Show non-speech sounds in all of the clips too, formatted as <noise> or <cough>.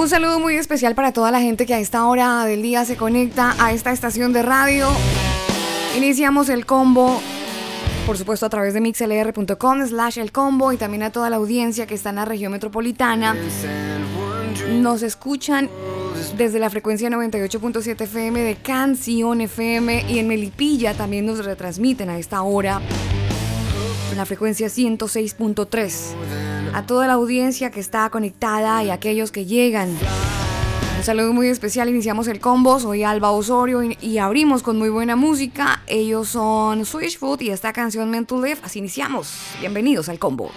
Un saludo muy especial para toda la gente que a esta hora del día se conecta a esta estación de radio. Iniciamos el combo, por supuesto, a través de mixlr.com slash el combo y también a toda la audiencia que está en la región metropolitana. Nos escuchan desde la frecuencia 98.7 FM de Canción FM y en Melipilla también nos retransmiten a esta hora la frecuencia 106.3 a toda la audiencia que está conectada y a aquellos que llegan. Un saludo muy especial, iniciamos el combo, soy Alba Osorio y, abrimos con muy buena música. Ellos son Switchfoot y esta canción Mental Live, así iniciamos. Bienvenidos al combo.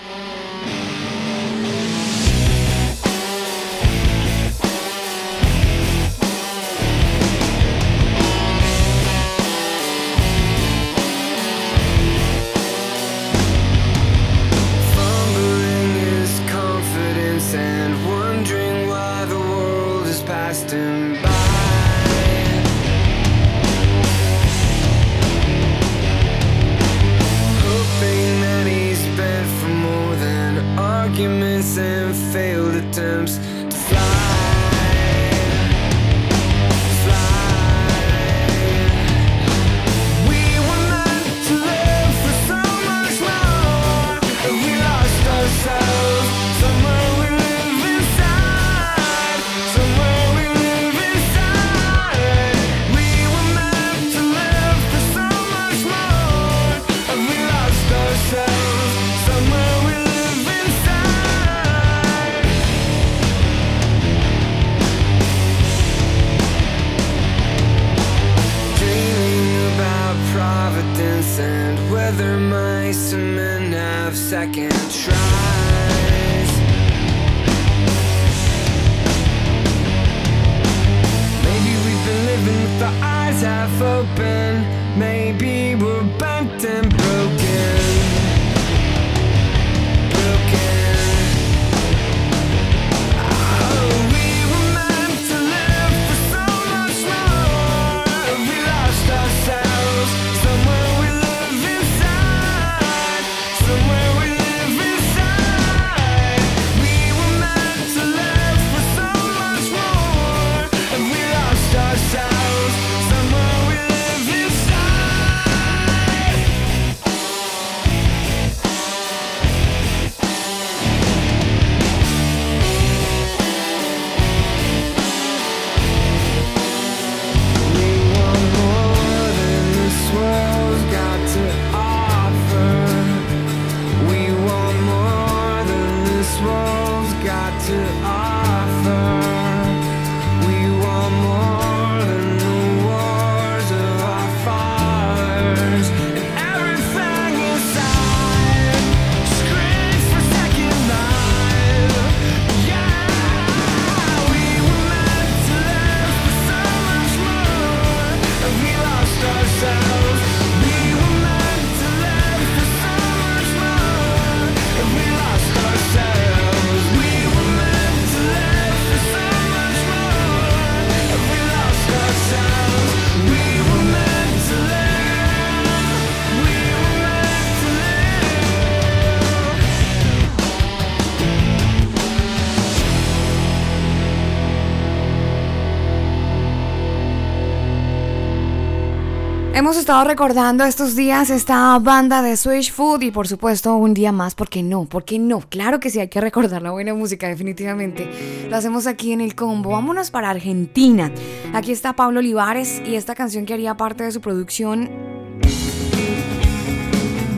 Hemos estado recordando estos días esta banda de Switch Food y por supuesto un día más, ¿por qué no? ¿Por qué no? Claro que sí, hay que recordar la buena música definitivamente. Lo hacemos aquí en el combo. Vámonos para Argentina. Aquí está Pablo Olivares y esta canción que haría parte de su producción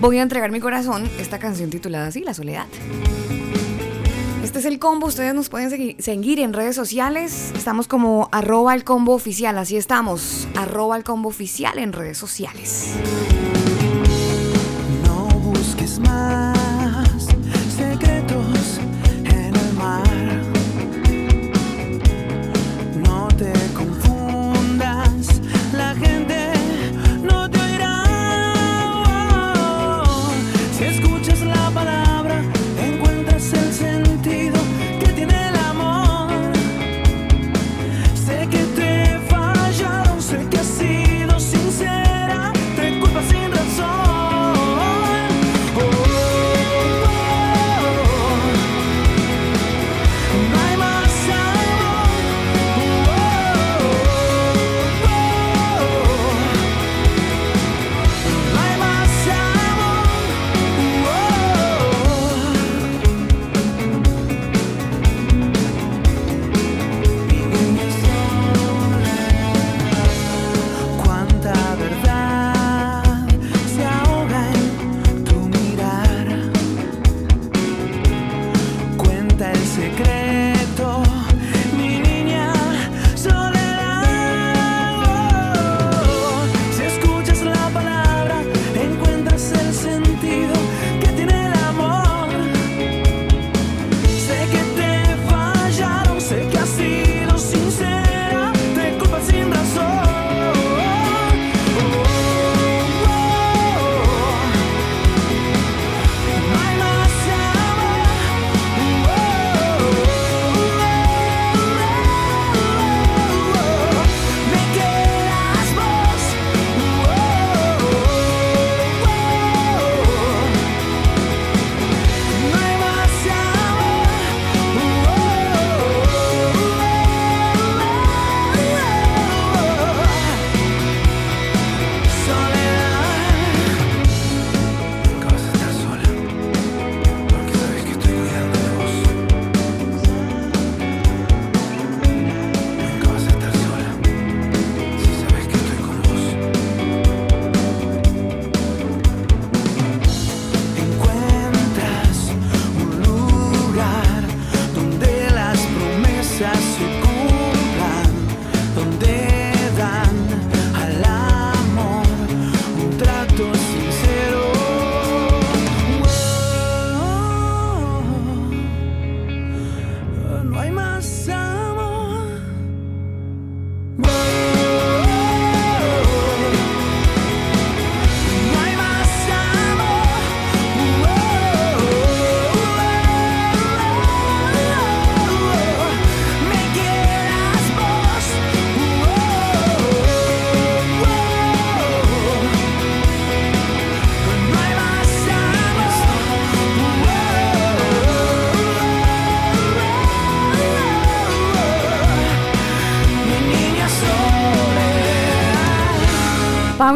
Voy a entregar mi corazón, esta canción titulada así, La Soledad. Este es el combo, ustedes nos pueden seguir, en redes sociales. Estamos como arroba el combo oficial, así estamos. Arroba el combo oficial en redes sociales. No busques más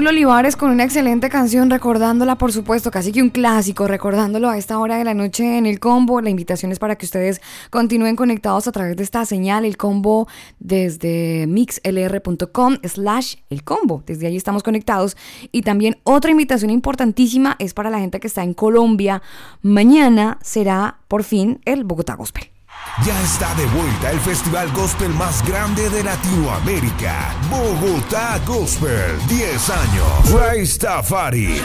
Olivares con una excelente canción, recordándola, por supuesto, casi que un clásico, recordándolo a esta hora de la noche en el combo. La invitación es para que ustedes continúen conectados a través de esta señal, el combo, desde mixlr.com slash el combo. Desde ahí estamos conectados. Y también otra invitación importantísima es para la gente que está en Colombia. Mañana será por fin el Bogotá Gospel. Ya está de vuelta el festival gospel más grande de Latinoamérica, Bogotá Gospel, 10 años. Ray Stafari.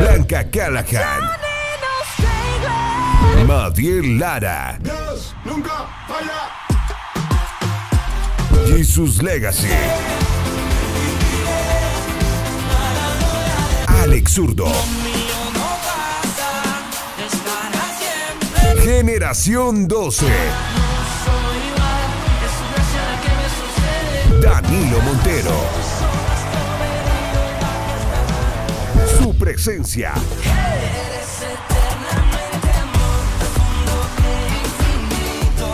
Blanca Callahan. Madiel Lara. nunca falla. Jesus Legacy. Alex Zurdo. Generación 12. Danilo Montero. Su presencia.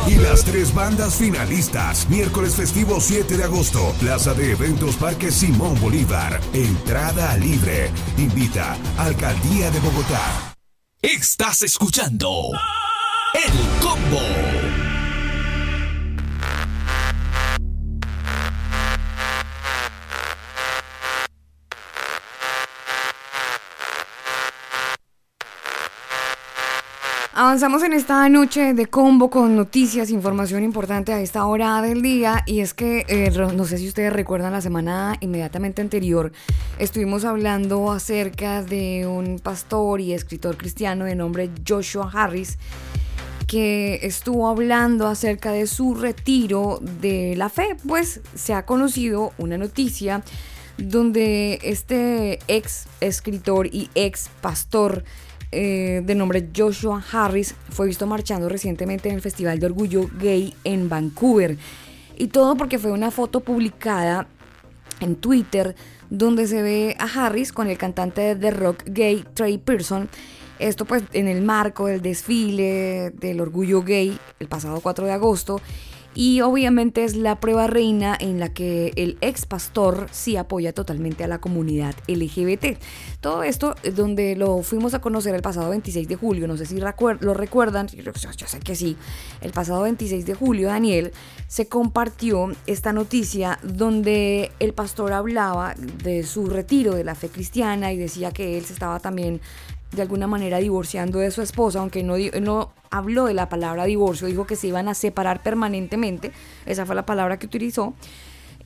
Y las tres bandas finalistas. Miércoles festivo 7 de agosto. Plaza de Eventos Parque Simón Bolívar. Entrada libre. Invita Alcaldía de Bogotá. Estás escuchando. El Combo. Avanzamos en esta noche de combo con noticias, información importante a esta hora del día y es que eh, no sé si ustedes recuerdan la semana inmediatamente anterior estuvimos hablando acerca de un pastor y escritor cristiano de nombre Joshua Harris que estuvo hablando acerca de su retiro de la fe, pues se ha conocido una noticia donde este ex escritor y ex pastor eh, de nombre Joshua Harris fue visto marchando recientemente en el Festival de Orgullo Gay en Vancouver. Y todo porque fue una foto publicada en Twitter donde se ve a Harris con el cantante de rock gay Trey Pearson esto pues en el marco del desfile del orgullo gay el pasado 4 de agosto y obviamente es la prueba reina en la que el ex pastor sí apoya totalmente a la comunidad LGBT. Todo esto donde lo fuimos a conocer el pasado 26 de julio, no sé si lo recuerdan, yo, yo sé que sí, el pasado 26 de julio Daniel se compartió esta noticia donde el pastor hablaba de su retiro de la fe cristiana y decía que él se estaba también de alguna manera divorciando de su esposa, aunque no, no habló de la palabra divorcio, dijo que se iban a separar permanentemente, esa fue la palabra que utilizó,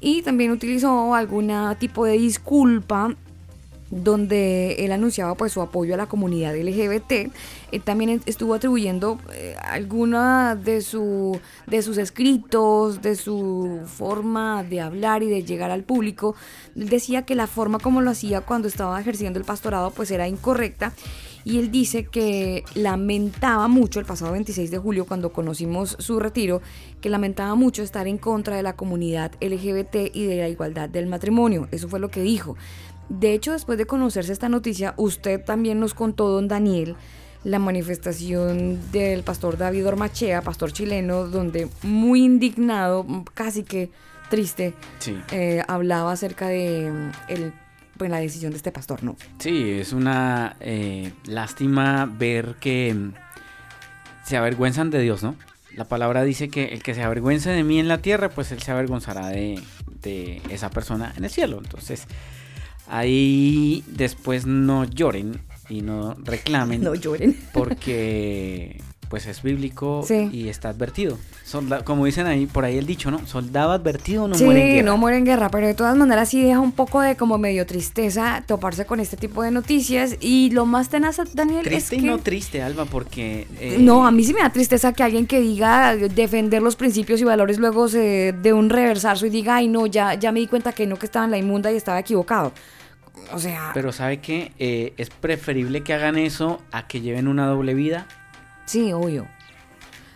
y también utilizó algún tipo de disculpa donde él anunciaba pues su apoyo a la comunidad LGBT. Él también estuvo atribuyendo eh, alguna de, su, de sus escritos, de su forma de hablar y de llegar al público. Él decía que la forma como lo hacía cuando estaba ejerciendo el pastorado pues era incorrecta y él dice que lamentaba mucho el pasado 26 de julio cuando conocimos su retiro, que lamentaba mucho estar en contra de la comunidad LGBT y de la igualdad del matrimonio. Eso fue lo que dijo. De hecho, después de conocerse esta noticia, usted también nos contó, don Daniel, la manifestación del pastor David Ormachea, pastor chileno, donde muy indignado, casi que triste, eh, hablaba acerca de mm, el, pues, la decisión de este pastor, ¿no? Sí, es una eh, lástima ver que mm, se avergüenzan de Dios, ¿no? La palabra dice que el que se avergüence de mí en la tierra, pues él se avergonzará de, de esa persona en el cielo. Entonces, Ahí después no lloren y no reclamen. <laughs> No lloren. Porque pues es bíblico y está advertido. como dicen ahí, por ahí el dicho, ¿no? Soldado advertido no muere en guerra. no muere en guerra, pero de todas maneras sí deja un poco de como medio tristeza toparse con este tipo de noticias. Y lo más tenaz, Daniel, triste es y no triste, Alba, porque... Eh, no, a mí sí me da tristeza que alguien que diga defender los principios y valores luego se de un reversazo y diga, ay no, ya, ya me di cuenta que no, que estaba en la inmunda y estaba equivocado. O sea. Pero ¿sabe qué? Eh, es preferible que hagan eso a que lleven una doble vida. Sí, obvio.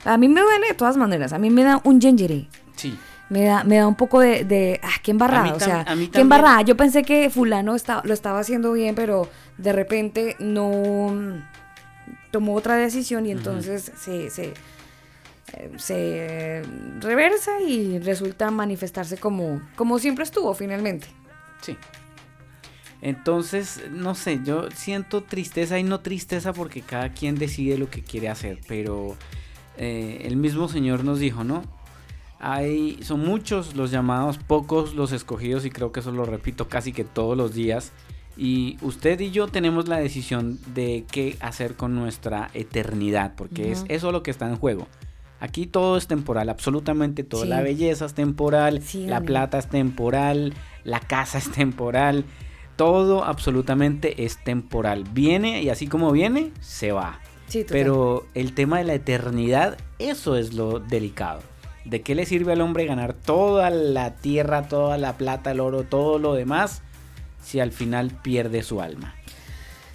A mí me duele de todas maneras. A mí me da un gengere. Sí. Me da, me da un poco de, de ah, qué embarrada. O sea, qué embarrada. Yo pensé que fulano está, lo estaba haciendo bien, pero de repente no tomó otra decisión y entonces se, se eh, se reversa y resulta manifestarse como, como siempre estuvo finalmente. Sí. Entonces, no sé, yo siento tristeza y no tristeza porque cada quien decide lo que quiere hacer, pero eh, el mismo Señor nos dijo, ¿no? Hay, son muchos los llamados, pocos los escogidos y creo que eso lo repito casi que todos los días. Y usted y yo tenemos la decisión de qué hacer con nuestra eternidad, porque es eso lo que está en juego. Aquí todo es temporal, absolutamente todo. La belleza es temporal, la plata es temporal, la casa es temporal, todo absolutamente es temporal. Viene y así como viene, se va. Pero el tema de la eternidad, eso es lo delicado. ¿De qué le sirve al hombre ganar toda la tierra, toda la plata, el oro, todo lo demás, si al final pierde su alma?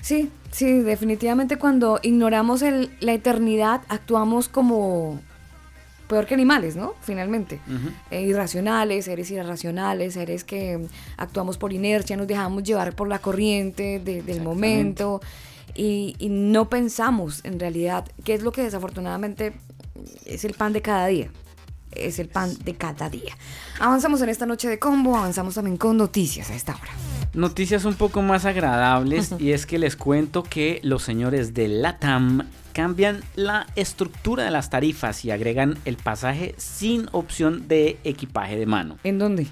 Sí, sí, definitivamente cuando ignoramos la eternidad actuamos como peor que animales, ¿no? Finalmente. Eh, irracionales, seres irracionales, seres que actuamos por inercia, nos dejamos llevar por la corriente del momento y, no pensamos en realidad qué es lo que desafortunadamente es el pan de cada día. Es el pan de cada día. Avanzamos en esta noche de combo, avanzamos también con noticias a esta hora. Noticias un poco más agradables y es que les cuento que los señores de LATAM cambian la estructura de las tarifas y agregan el pasaje sin opción de equipaje de mano. ¿En dónde?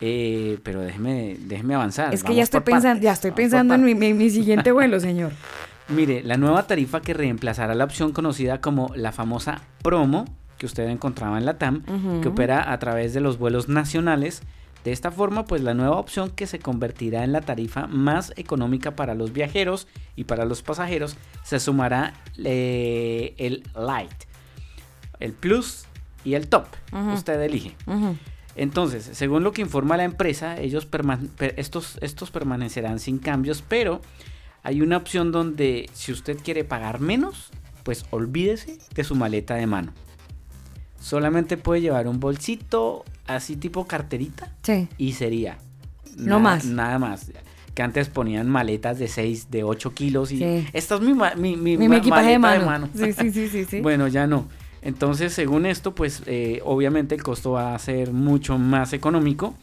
Eh, pero déjeme, déjeme avanzar. Es que ya estoy, pensando, ya estoy pensando en mi, siguiente vuelo, <laughs> señor. Mire, la nueva tarifa que reemplazará la opción conocida como la famosa promo que usted encontraba en la TAM, que opera a través de los vuelos nacionales, de esta forma, pues la nueva opción que se convertirá en la tarifa más económica para los viajeros y para los pasajeros se sumará eh, el Light, el Plus y el Top. Usted elige. Entonces, según lo que informa la empresa, ellos estos, estos permanecerán sin cambios, pero hay una opción donde si usted quiere pagar menos, pues olvídese de su maleta de mano. Solamente puede llevar un bolsito así tipo carterita. Sí. Y sería. No más. Nada más. Que antes ponían maletas de 6, de 8 kilos y... Sí. Esta es mi, mi, mi, equipaje de mano. Sí, sí, sí, sí, <laughs> bueno, ya no. Entonces, según esto, pues eh, obviamente el costo va a ser mucho más económico.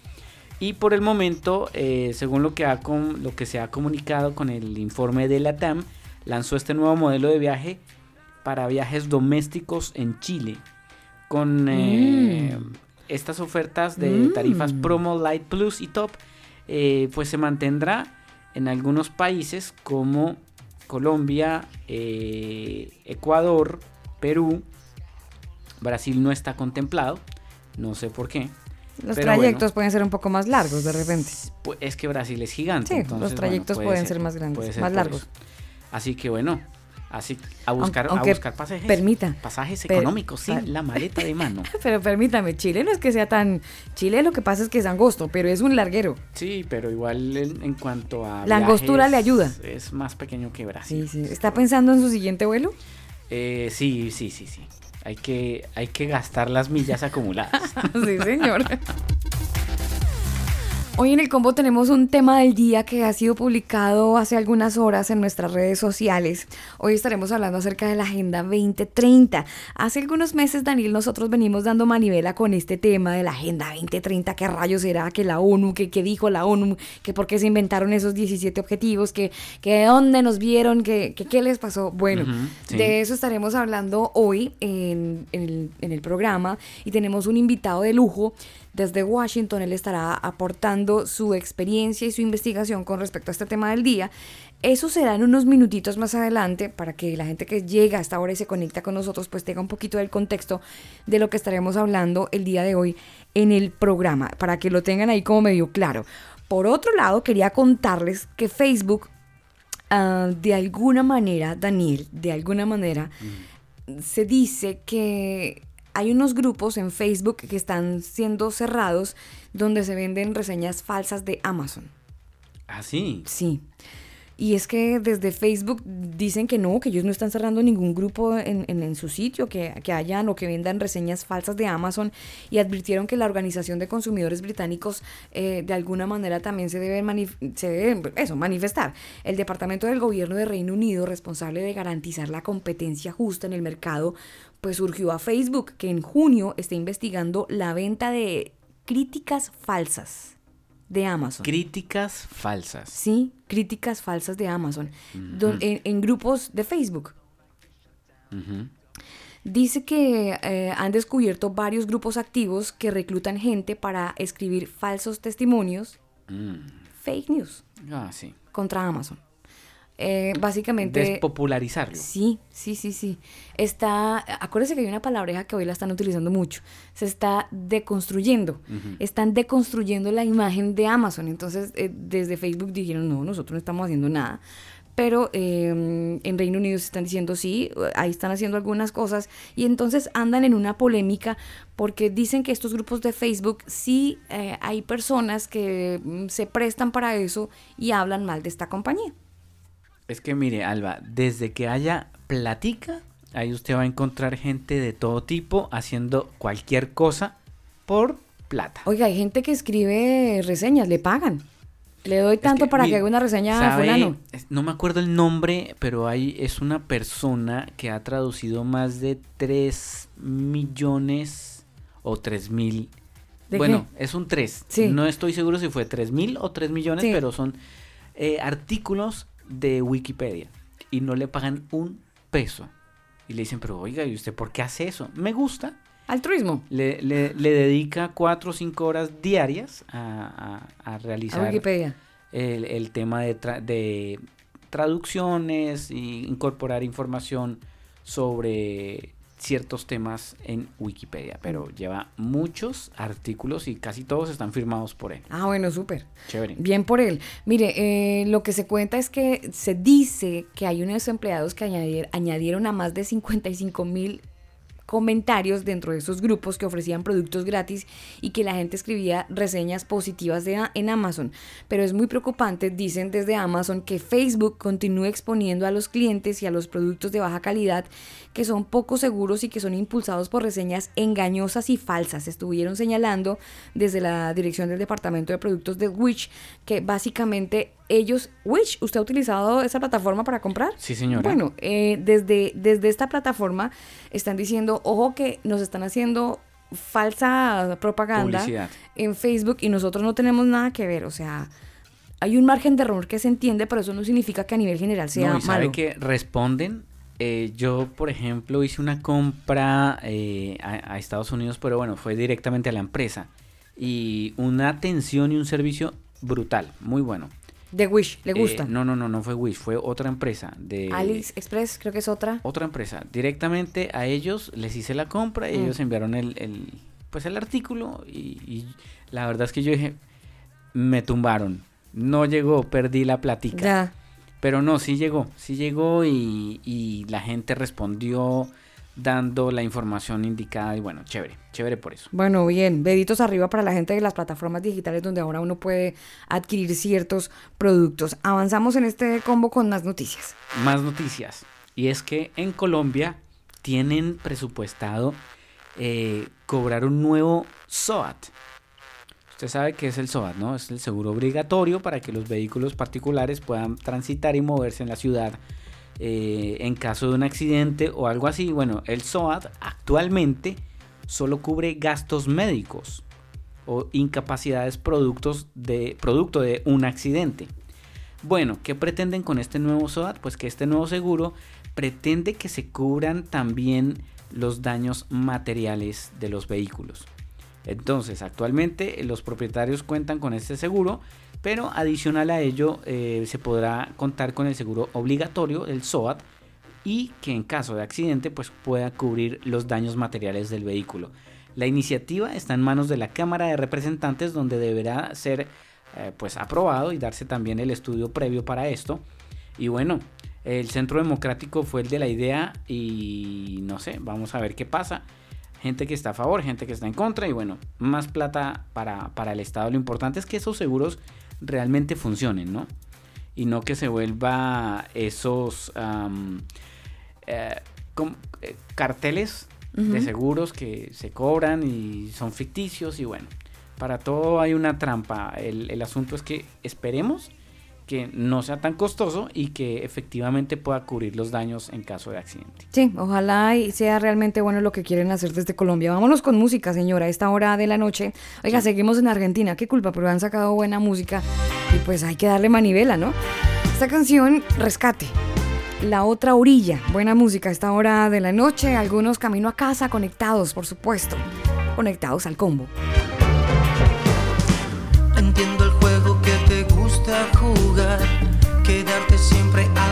Y por el momento, eh, según lo que, ha lo que se ha comunicado con el informe de la TAM, lanzó este nuevo modelo de viaje para viajes domésticos en Chile. Con eh, mm estas ofertas de mm. tarifas promo light plus y top eh, pues se mantendrá en algunos países como Colombia eh, Ecuador Perú. Brasil no está contemplado no sé por qué los trayectos pueden ser un poco más largos de repente. Pues es que Brasil es gigante sí, los trayectos pueden ser, más grandes más largos. así que bueno Así, a buscar, a buscar pasajes, permita, pasajes económicos sin la maleta de mano. <laughs> pero permítame, Chile no es que sea tan... Chile lo que pasa es que es angosto, pero es un larguero. Sí, pero igual en, cuanto a... La angostura le ayuda. Es más pequeño que Brasil. Sí, sí. ¿Está pensando en su siguiente vuelo? Eh, sí, sí, sí, sí. Hay que, hay que gastar las millas acumuladas. <laughs> sí, señor. <laughs> Hoy en el combo tenemos un tema del día que ha sido publicado hace algunas horas en nuestras redes sociales. Hoy estaremos hablando acerca de la Agenda 2030. Hace algunos meses, Daniel, nosotros venimos dando manivela con este tema de la Agenda 2030. ¿Qué rayos será? que la ONU? ¿Qué, dijo la ONU? ¿Que por qué se inventaron esos 17 objetivos? ¿Que, que de dónde nos vieron? ¿Que, qué les pasó? Bueno, de eso estaremos hablando hoy en, el, en el programa y tenemos un invitado de lujo desde Washington. Él estará aportando su experiencia y su investigación con respecto a este tema del día. Eso será en unos minutitos más adelante para que la gente que llega hasta ahora y se conecta con nosotros pues tenga un poquito del contexto de lo que estaremos hablando el día de hoy en el programa, para que lo tengan ahí como medio claro. Por otro lado, quería contarles que Facebook, ah, de alguna manera, Daniel, de alguna manera, se dice que hay unos grupos en Facebook que están siendo cerrados donde se venden reseñas falsas de Amazon. ¿Ah, sí? Sí. Y es que desde Facebook dicen que no, que ellos no están cerrando ningún grupo en, en, su sitio, que, que, hayan o que vendan reseñas falsas de Amazon y advirtieron que la Organización de Consumidores Británicos eh, de alguna manera también se debe, se debe eso, manifestar. El Departamento del Gobierno de Reino Unido, responsable de garantizar la competencia justa en el mercado, pues surgió a Facebook, que en junio está investigando la venta de críticas falsas de Amazon. Críticas falsas. Sí, críticas falsas de Amazon. en, grupos de Facebook. Dice que eh, han descubierto varios grupos activos que reclutan gente para escribir falsos testimonios, mm. fake news, ah, sí. contra Amazon. Eh, básicamente. Despopularizarlo. Sí, sí, sí, sí. Está. Acuérdense que hay una palabreja que hoy la están utilizando mucho. Se está deconstruyendo. Están deconstruyendo la imagen de Amazon. Entonces, eh, desde Facebook dijeron, no, nosotros no estamos haciendo nada. Pero em, en Reino Unido se están diciendo sí, ahí están haciendo algunas cosas. Y entonces andan en una polémica porque dicen que estos grupos de Facebook sí eh, hay personas que mm, se prestan para eso y hablan mal de esta compañía. Es que mire, Alba, desde que haya platica, ahí usted va a encontrar gente de todo tipo haciendo cualquier cosa por plata. Oiga, hay gente que escribe reseñas, le pagan. Le doy tanto para que haga una reseña a fulano. No me acuerdo el nombre, pero hay, es una persona que ha traducido más de 3 millones o 3 mil. Bueno, es un 3. No estoy seguro si fue 3 mil o 3 millones, pero son eh, artículos de Wikipedia y no le pagan un peso. Y le dicen, pero oiga, ¿y usted por qué hace eso? Me gusta. Altruismo. Le, le, le dedica cuatro o cinco horas diarias a, a, realizar Wikipedia. El, el, tema de, de traducciones e incorporar información sobre ciertos temas en Wikipedia, pero lleva muchos artículos y casi todos están firmados por él. Ah, bueno, súper. Chévere. Bien por él. Mire, eh, lo que se cuenta es que se dice que hay unos empleados que añadieron a más de 55 mil comentarios dentro de esos grupos que ofrecían productos gratis y que la gente escribía reseñas positivas de, en Amazon. Pero es muy preocupante, dicen desde Amazon, que Facebook continúe exponiendo a los clientes y a los productos de baja calidad que son poco seguros y que son impulsados por reseñas engañosas y falsas. Estuvieron señalando desde la dirección del Departamento de Productos de Witch que básicamente ellos, Wish, ¿usted ha utilizado esa plataforma para comprar? Sí, señora. Bueno, eh, desde, desde esta plataforma están diciendo, ojo que nos están haciendo falsa propaganda en Facebook y nosotros no tenemos nada que ver, o sea, hay un margen de error que se entiende, pero eso no significa que a nivel general sea no, y sabe que responden. Eh, yo, por ejemplo, hice una compra eh, a Estados Unidos, pero bueno, fue directamente a la empresa. Y una atención y un servicio brutal, muy bueno. De Wish, ¿le gusta? Eh, no, no, no, no fue Wish, fue otra empresa. de Alice Express, creo que es otra. Otra empresa. Directamente a ellos les hice la compra y mm. ellos enviaron el, el, pues el artículo y, la verdad es que yo dije, me tumbaron. No llegó, perdí la platica. Ya. Pero no, sí llegó, sí llegó y, y la gente respondió dando la información indicada y bueno, chévere, chévere por eso. Bueno, bien, deditos arriba para la gente de las plataformas digitales donde ahora uno puede adquirir ciertos productos. Avanzamos en este combo con más noticias. Más noticias. Y es que en Colombia tienen presupuestado eh, cobrar un nuevo SOAT. Usted sabe que es el SOAT, ¿no? Es el seguro obligatorio para que los vehículos particulares puedan transitar y moverse en la ciudad eh, en caso de un accidente o algo así. Bueno, el SOAT actualmente solo cubre gastos médicos o incapacidades producto de un accidente. Bueno, ¿qué pretenden con este nuevo SOAT? Pues que este nuevo seguro pretende que se cubran también los daños materiales de los vehículos. Entonces, actualmente los propietarios cuentan con este seguro, pero adicional a ello eh, se podrá contar con el seguro obligatorio, el SOAT, y que en caso de accidente pues pueda cubrir los daños materiales del vehículo. La iniciativa está en manos de la Cámara de Representantes donde deberá ser eh, pues aprobado y darse también el estudio previo para esto. Y bueno, el Centro Democrático fue el de la idea y no sé, vamos a ver qué pasa gente que está a favor, gente que está en contra y bueno, más plata para, para el Estado. Lo importante es que esos seguros realmente funcionen, ¿no? y no que se vuelva esos eh, eh, carteles de seguros que se cobran y son ficticios y bueno, para todo hay una trampa. El, el asunto es que esperemos que no sea tan costoso y que efectivamente pueda cubrir los daños en caso de accidente. Sí, ojalá y sea realmente bueno lo que quieren hacer desde Colombia. Vámonos con música, señora, a esta hora de la noche. Oiga, seguimos en Argentina, qué culpa, pero han sacado buena música y pues hay que darle manivela, ¿no? Esta canción, Rescate. La otra orilla, buena música a esta hora de la noche, algunos camino a casa conectados, por supuesto, conectados al combo. Entiendo el gusta jugar, quedarte siempre al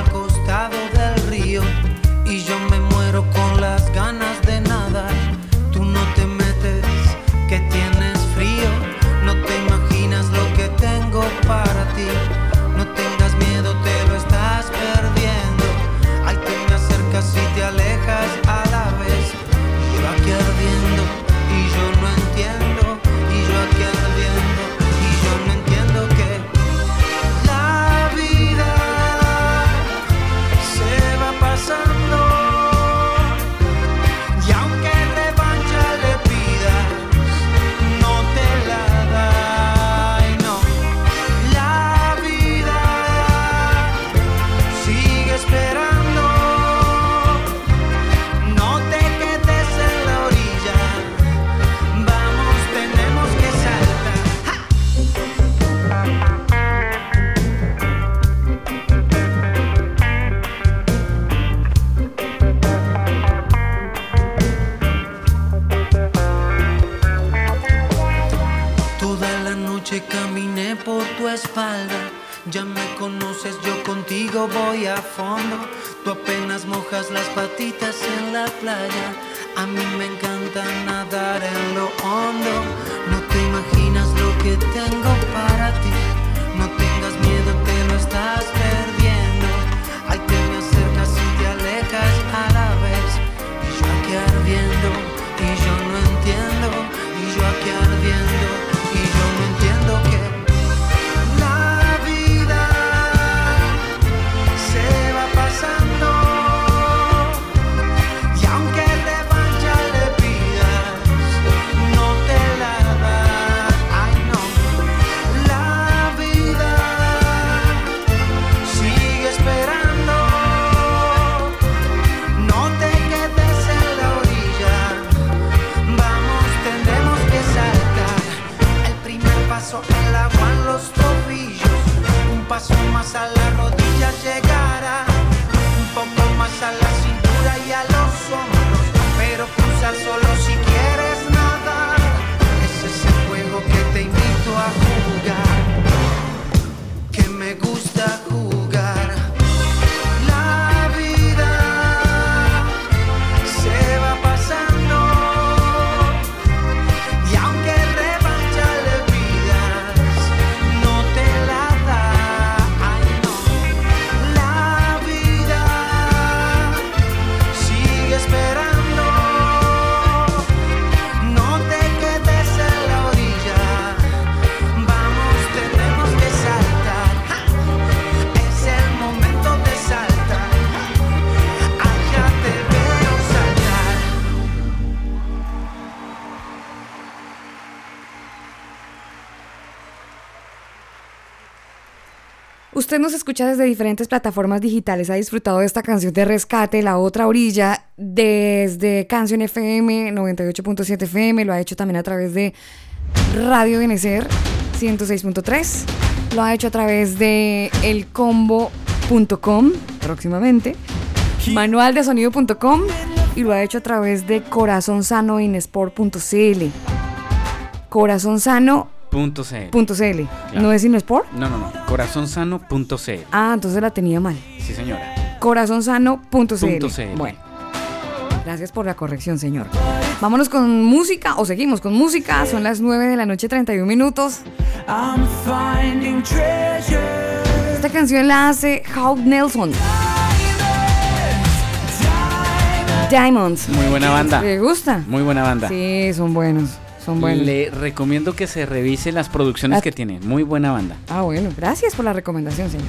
Usted nos escucha desde diferentes plataformas digitales, ha disfrutado de esta canción de rescate, La Otra Orilla, desde Canción FM 98.7 FM, lo ha hecho también a través de Radio Benecer 106.3, lo ha hecho a través de elcombo.com próximamente, manualdesonido.com y lo ha hecho a través de corazonsanoinesport.cl. Corazonsano Punto CL. Punto .cl. ¿No es Inesport? No, no, no. Corazonsano.cl. Ah, entonces la tenía mal. Sí, señora. Corazonsano.cl. Bueno. Gracias por la corrección, señor. Vámonos con música o seguimos con música. Son las 9 de la noche, 31 minutos. I'm finding treasure. Esta canción la hace Hawk Nelson. Diamonds. Muy buena banda. ¿Le gusta? Muy buena banda. Sí, son buenos. Son buenos. Le recomiendo que se revise las producciones que tiene. Muy buena banda. Ah, bueno. Gracias por la recomendación, señor.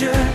future.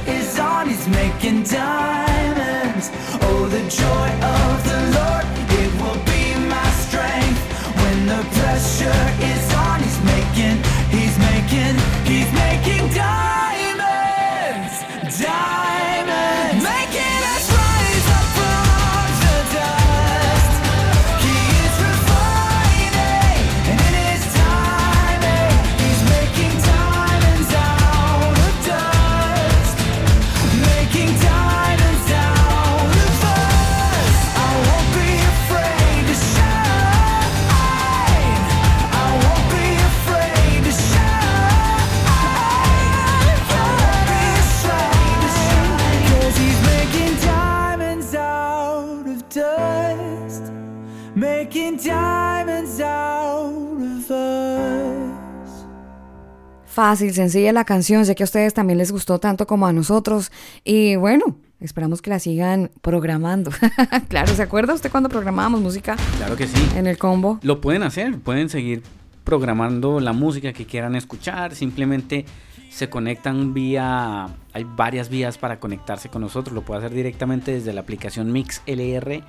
Fácil, sencilla la canción. Sé que a ustedes también les gustó tanto como a nosotros. Y bueno, esperamos que la sigan programando. <laughs> claro, ¿se acuerda usted cuando programábamos música Claro que sí. en el combo? Lo pueden hacer, pueden seguir programando la música que quieran escuchar, simplemente se conectan vía, hay varias vías para conectarse con nosotros, lo puede hacer directamente desde la aplicación mixlr.com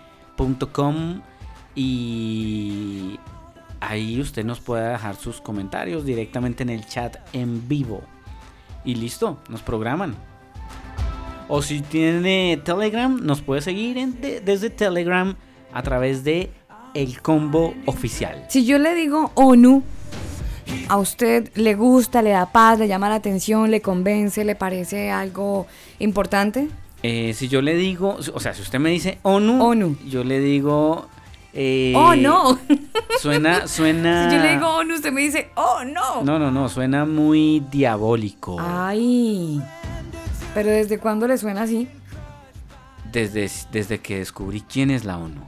y ahí usted nos puede dejar sus comentarios directamente en el chat en vivo. Y listo, nos programan. O si tiene Telegram, nos puede seguir en- de- desde Telegram a través de el combo oficial. Si yo le digo ONU, ¿a usted le gusta, le da paz, le llama la atención, le convence, le parece algo importante? Eh, si yo le digo, o sea, si usted me dice ONU, ONU. yo le digo. eh, ¡Oh, no! <laughs> Suena, suena. <laughs> Si yo le digo ONU, usted me dice, ¡Oh, no! No, no, no, suena muy diabólico. Ay. Pero ¿desde cuándo le suena así? Desde, desde que descubrí quién es la ONU.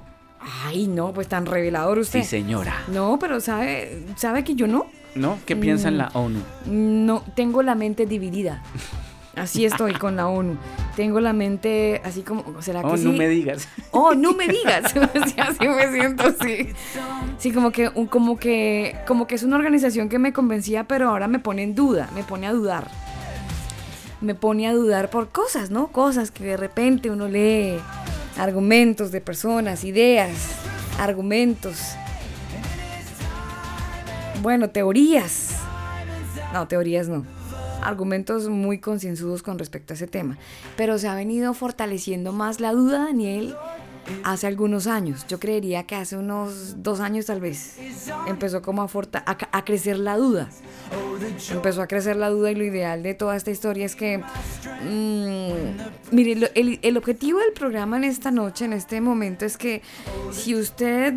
Ay, no, pues tan revelador usted. Sí, señora. No, pero sabe, sabe que yo no. ¿No? ¿Qué piensa en Mm. la ONU? No, tengo la mente dividida. <laughs> Así estoy con la ONU. Tengo la mente así como, ¿será que Oh, sí? no me digas. Oh, no me digas. <laughs> Sí, así me siento, sí. Sí, como que, como que, como que es una organización que me convencía, pero ahora me pone en duda, me pone a dudar. Me pone a dudar por cosas, ¿no? Cosas que de repente uno lee, argumentos de personas, ideas, argumentos. Bueno, teorías. No, teorías no. Argumentos muy concienzudos con respecto a ese tema. Pero se ha venido fortaleciendo más la duda, Daniel, hace algunos años. Yo creería que hace unos dos años tal vez. Empezó como a, a, a crecer la duda. Empezó a crecer la duda y lo ideal de toda esta historia es que... mm, mire, el, el objetivo del programa en esta noche, en este momento, es que si usted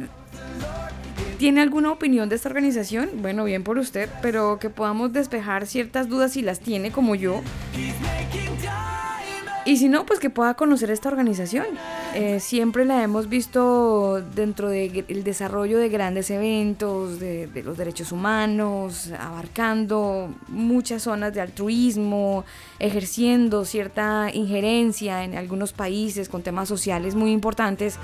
tiene alguna opinión de esta organización, bueno, bien por usted, pero que podamos despejar ciertas dudas si las tiene como yo. Y si no, pues que pueda conocer esta organización. Eh, siempre la hemos visto dentro del desarrollo de grandes eventos, de, de, los derechos humanos, abarcando muchas zonas de altruismo, ejerciendo cierta injerencia en algunos países con temas sociales muy importantes.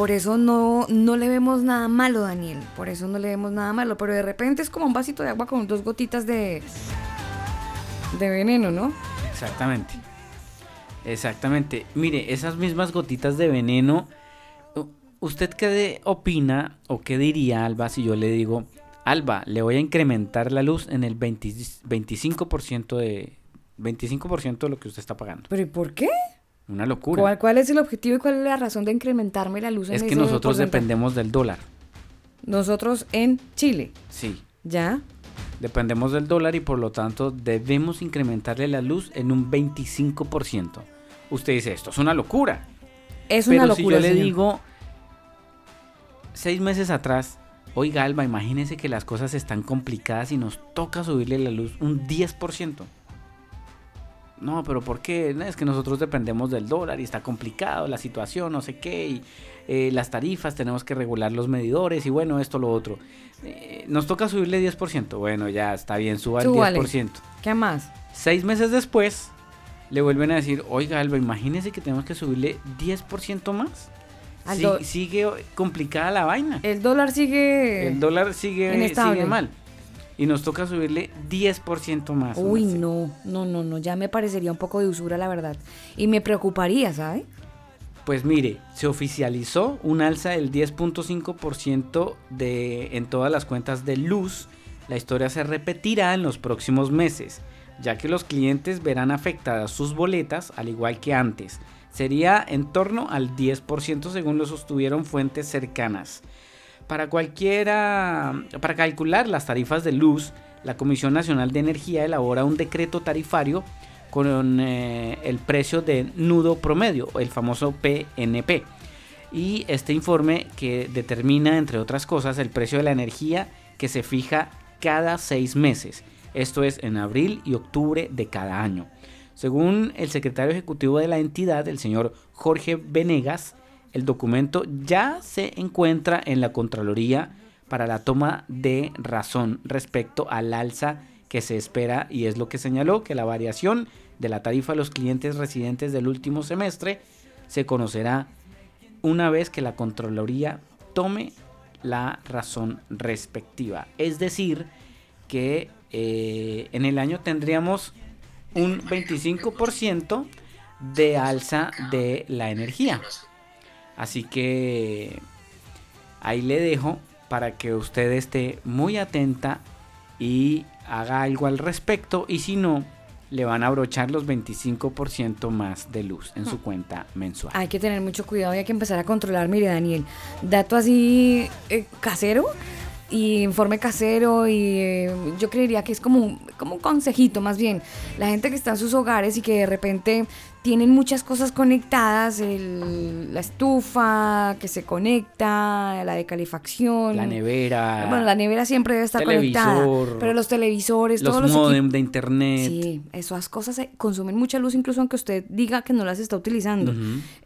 Por eso no, no le vemos nada malo, Daniel. Por eso no le vemos nada malo. Pero de repente es como un vasito de agua con dos gotitas de, de veneno, ¿no? Exactamente. Exactamente. Mire, esas mismas gotitas de veneno, ¿usted qué opina o qué diría, Alba, si yo le digo, Alba, le voy a incrementar la luz en el 20, 25% de 25% de lo que usted está pagando? ¿Pero y por qué? Una locura. ¿Cuál, ¿Cuál, es el objetivo y cuál es la razón de incrementarme la luz en Es que ese nosotros porcentaje? dependemos del dólar. Nosotros en Chile, Sí. ¿ya? Dependemos del dólar y por lo tanto debemos incrementarle la luz en un 25%. Usted dice, esto es una locura. Es Pero una si locura. yo le digo seis meses atrás, oiga Alba, imagínese que las cosas están complicadas y nos toca subirle la luz un 10%. No, pero ¿por qué? Es que nosotros dependemos del dólar y está complicado la situación, no sé qué, y eh, las tarifas, tenemos que regular los medidores y bueno, esto, lo otro. Eh, nos toca subirle 10%. Bueno, ya está bien, suba el Súbale. 10%. ¿Qué más? Seis meses después, le vuelven a decir, oiga Alba, imagínese que tenemos que subirle 10% más. Sí- sigue complicada la vaina. El dólar sigue... El dólar sigue, sigue mal. Y nos toca subirle 10% más. Uy, no, no, no, no, ya me parecería un poco de usura, la verdad. Y me preocuparía, ¿sabe? Pues mire, se oficializó un alza del 10.5% de en todas las cuentas de luz. La historia se repetirá en los próximos meses, ya que los clientes verán afectadas sus boletas al igual que antes. Sería en torno al 10% según lo sostuvieron fuentes cercanas. Para cualquiera, para calcular las tarifas de luz, la Comisión Nacional de Energía elabora un decreto tarifario con eh, el precio de nudo promedio, el famoso PNP. Y este informe que determina, entre otras cosas, el precio de la energía que se fija cada seis meses. Esto es en abril y octubre de cada año. Según el secretario ejecutivo de la entidad, el señor Jorge Venegas, el documento ya se encuentra en la Contraloría para la toma de razón respecto al alza que se espera y es lo que señaló que la variación de la tarifa a los clientes residentes del último semestre se conocerá una vez que la Contraloría tome la razón respectiva. Es decir, que eh, en el año tendríamos un 25% de alza de la energía. Así que ahí le dejo para que usted esté muy atenta y haga algo al respecto y si no, le van a abrochar los 25% más de luz en su cuenta mensual. Hay que tener mucho cuidado y hay que empezar a controlar. Mire, Daniel, dato así eh, casero y informe casero y eh, yo creería que es como como un consejito más bien. La gente que está en sus hogares y que de repente tienen muchas cosas conectadas, el- la estufa que se conecta, la de calefacción. La nevera, Bueno, la nevera siempre debe estar conectada, televisor, pero los televisores, los todos los modem de internet. Sí, esas cosas consumen mucha luz, incluso aunque usted diga que no las está utilizando.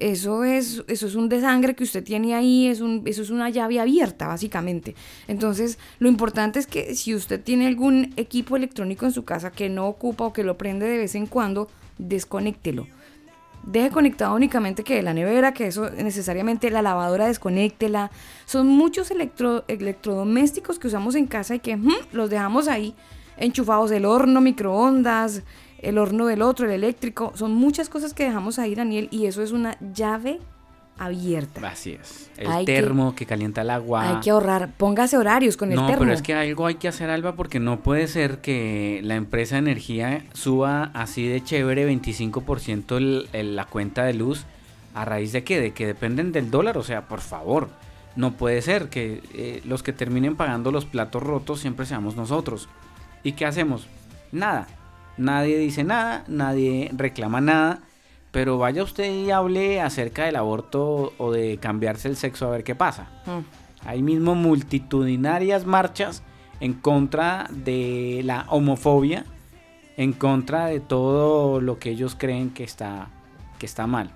Eso es, eso es un desangre que usted tiene ahí, es un, eso es una llave abierta, básicamente. Entonces, lo importante es que si usted tiene algún equipo electrónico en su casa que no ocupa o que lo prende de vez en cuando, desconéctelo. Deje conectado únicamente que la nevera, que eso necesariamente la lavadora desconéctela. Son muchos electro, electrodomésticos que usamos en casa y que los dejamos ahí enchufados. El horno, microondas, el horno del otro, el eléctrico. Son muchas cosas que dejamos ahí, Daniel, y eso es una llave abierta. Así es. El Hay termo que, calienta el agua. Hay que ahorrar. Póngase horarios con el no, termo. pero es que algo hay que hacer, Alba, porque no puede ser que la empresa de energía suba así de chévere 25% el- el- la cuenta de luz. ¿A raíz de qué? De que dependen del dólar. O sea, por favor, no puede ser que eh, los que terminen pagando los platos rotos siempre seamos nosotros. ¿Y qué hacemos? Nada. Nadie dice nada, nadie reclama nada. Pero vaya usted y hable acerca del aborto o de cambiarse el sexo a ver qué pasa. Mm. Hay mismo multitudinarias marchas en contra de la homofobia, en contra de todo lo que ellos creen que está, que está mal.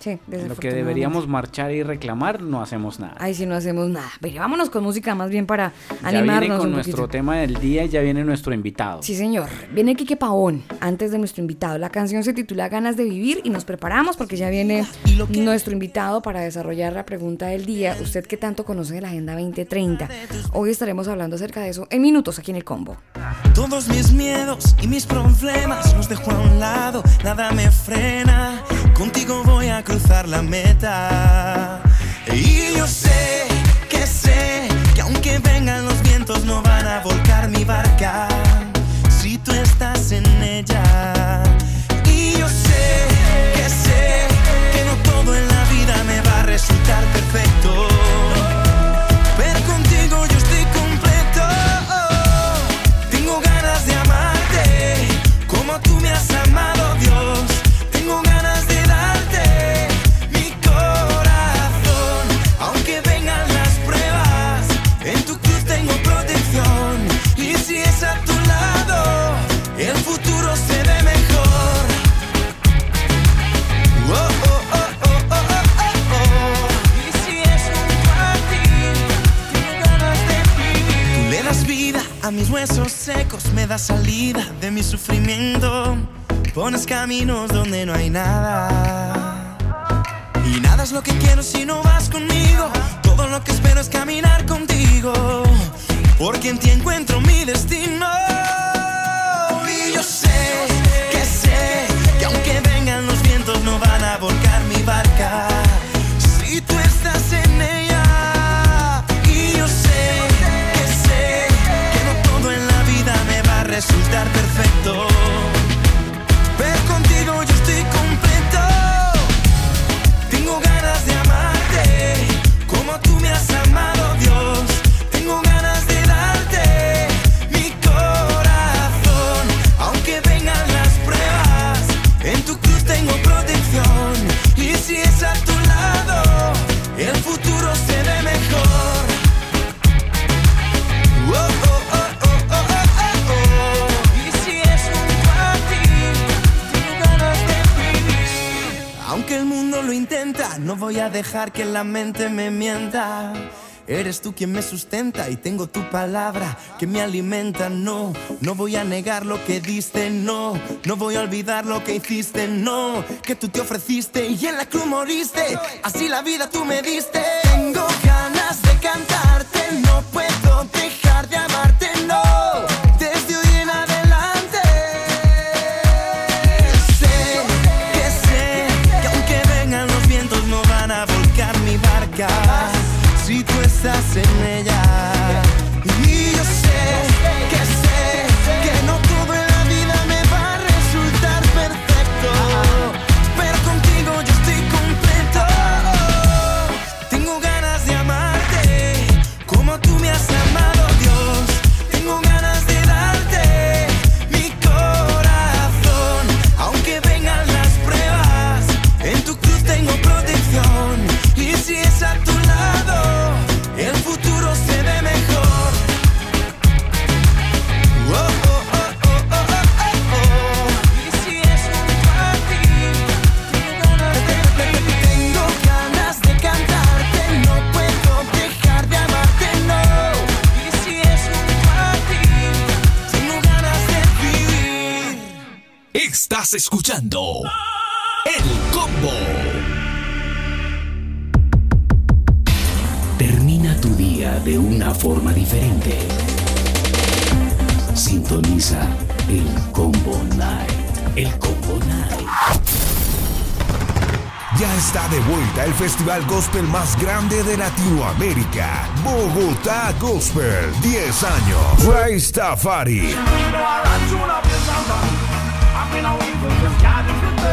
Sí, Lo que deberíamos marchar y reclamar, no hacemos nada. Ay, sí, no hacemos nada. Pero vámonos con música más bien para ya animarnos. Viene con un nuestro poquito. tema del día y ya viene nuestro invitado. Sí, señor. Viene Quique Pavón, antes de nuestro invitado. La canción se titula Ganas de Vivir y nos preparamos porque ya viene nuestro invitado para desarrollar la pregunta del día. ¿Usted qué tanto conoce de la Agenda 2030? Hoy estaremos hablando acerca de eso en minutos aquí en el combo. Todos mis miedos y mis problemas los dejo a un lado, nada me frena. Contigo voy a Y yo sé que sé que aunque vengan los vientos no van a volcar mi barca. Si tú estás en ella. Y yo sé que sé que no todo en la vida me va a resultar perfecto. Mis huesos secos, me das salida de mi sufrimiento. Pones caminos donde no hay nada. Y nada es lo que quiero si no vas conmigo. Todo lo que espero es caminar contigo. Porque en ti encuentro mi destino. Y yo sé voy a dejar que la mente me mienta. Eres tú quien me sustenta y tengo tu palabra que me alimenta. No, no voy a negar lo que diste, no, no voy a olvidar lo que hiciste, no, que tú te ofreciste y en la cruz moriste. Así la vida tú me diste. Tengo ganas de cantarte, estás en ella. Estás escuchando El Combo. Termina tu día de una forma diferente. Sintoniza el Combo Night. El Combo Night. Ya está de vuelta el festival gospel más grande de Latinoamérica. Bogotá Gospel. 10 años. Ray Tafari.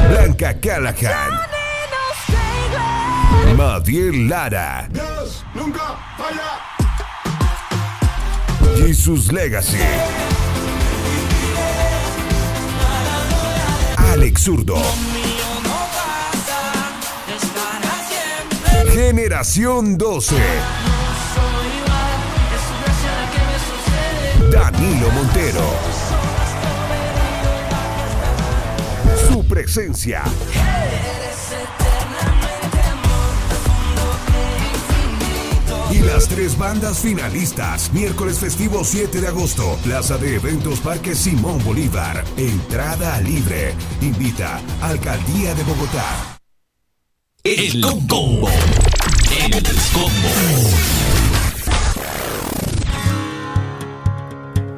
Blanca Callahan. Madiel Lara. Dios nunca falla. Jesus Legacy. Alex Zurdo. Generación 12. Danilo Montero. Presencia. Y las tres bandas finalistas, miércoles festivo 7 de agosto, Plaza de Eventos Parque Simón Bolívar, entrada libre. Invita Alcaldía de Bogotá. El combo. El combo.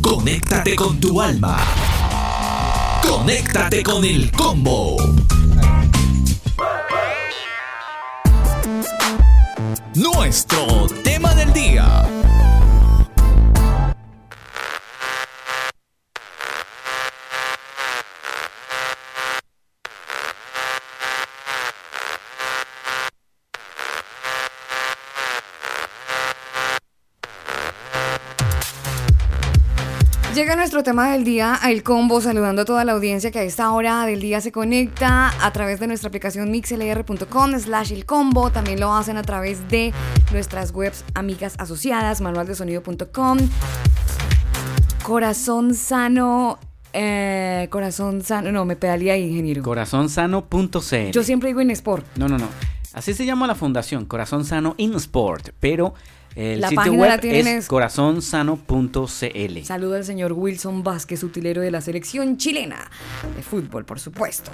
Conéctate con tu alma. Conéctate con el combo. Nuestro tema del día. Nuestro tema del día, el combo, saludando a toda la audiencia que a esta hora del día se conecta a través de nuestra aplicación mixlr.com slash el combo. También lo hacen a través de nuestras webs amigas asociadas, manualdesonido.com. Corazón sano eh, corazón sano, no, me pedalía ahí, ingeniero. Corazonsano.cl. Yo siempre digo en Sport. No, no, no. Así se llama la fundación, Corazón Sano in Sport, pero el La sitio web es es- corazonsano.cl. Saluda al señor Wilson Vázquez, utilero de la selección chilena de fútbol, por supuesto.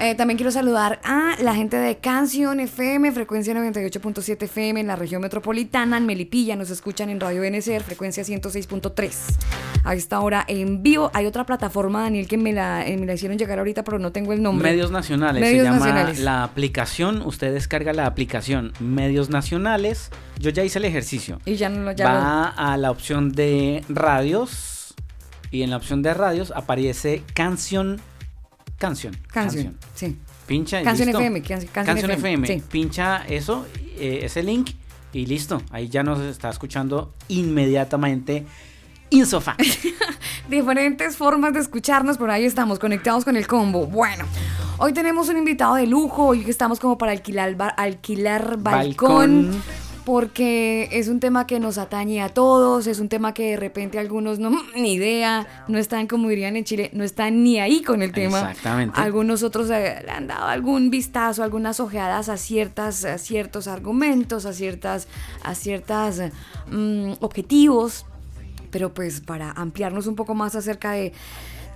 Eh, también quiero saludar a la gente de Canción FM, frecuencia 98.7 FM en la región metropolitana. En Melipilla nos escuchan en Radio NCR, frecuencia 106.3. A esta hora en vivo. Hay otra plataforma, Daniel, que me la, eh, me la hicieron llegar ahorita, pero no tengo el nombre. Medios Nacionales, Medios se llama Nacionales. la aplicación, usted descarga la aplicación Medios Nacionales, yo ya hice el ejercicio. Y ya no lo- ya Va a la opción de radios y en la opción de radios aparece canción, canción, Canción, sí. Pincha Canción listo. FM, can- Canción FM, sí. Pincha eso, eh, ese link y listo. Ahí ya nos está escuchando inmediatamente in sofá. <laughs> diferentes formas de escucharnos, por ahí estamos conectados con el combo. Bueno, hoy tenemos un invitado de lujo, hoy estamos como para alquilar, ba- alquilar balcón. Balcón. Porque es un tema que nos atañe a todos, es un tema que de repente algunos no, ni idea, no están, como dirían en Chile, no están ni ahí con el tema. Exactamente. Algunos otros le han dado algún vistazo, algunas ojeadas a ciertas, a ciertos argumentos, a ciertas, a ciertas mm, objetivos pero pues para ampliarnos un poco más acerca de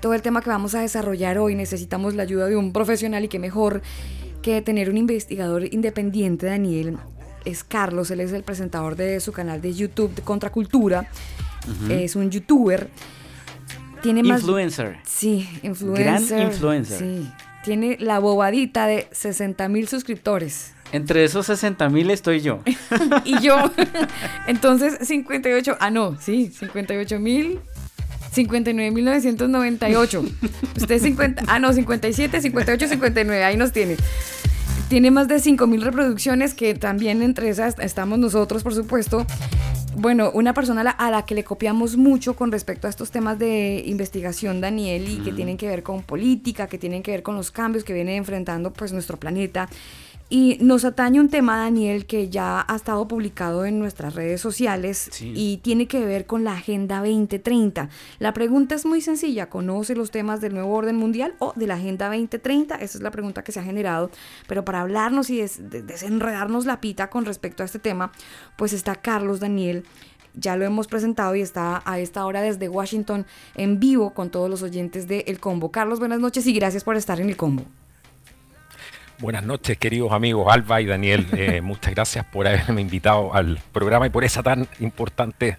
todo el tema que vamos a desarrollar hoy necesitamos la ayuda de un profesional y qué mejor que tener un investigador independiente, Daniel. Es Carlos, él es el presentador de su canal de YouTube de Contracultura, es un youtuber. Tiene más... Influencer. Sí, influencer. Gran influencer. Sí, tiene la bobadita de 60 mil suscriptores. Entre esos 60 mil estoy yo. <laughs> y yo. <laughs> Entonces, 58. Ah, no, sí, 58 mil. 59.998. <laughs> Usted 50. Ah, no, 57, 58, 59. Ahí nos tiene. Tiene más de 5.000 reproducciones que también entre esas estamos nosotros, por supuesto. Bueno, una persona a la, a la que le copiamos mucho con respecto a estos temas de investigación, Daniel, y que tienen que ver con política, que tienen que ver con los cambios que viene enfrentando pues nuestro planeta. Y nos atañe un tema, Daniel, que ya ha estado publicado en nuestras redes sociales Sí. y tiene que ver con la Agenda 2030. La pregunta es muy sencilla, ¿conoce los temas del nuevo orden mundial o de la Agenda 2030? Esa es la pregunta que se ha generado. Pero para hablarnos y des- de- desenredarnos la pita con respecto a este tema, pues está Carlos Daniel. Ya lo hemos presentado y está a esta hora desde Washington en vivo con todos los oyentes de El Combo. Carlos, buenas noches y gracias por estar en El Combo. Buenas noches, queridos amigos Alba y Daniel. Eh, <laughs> muchas gracias por haberme invitado al programa y por esa tan importante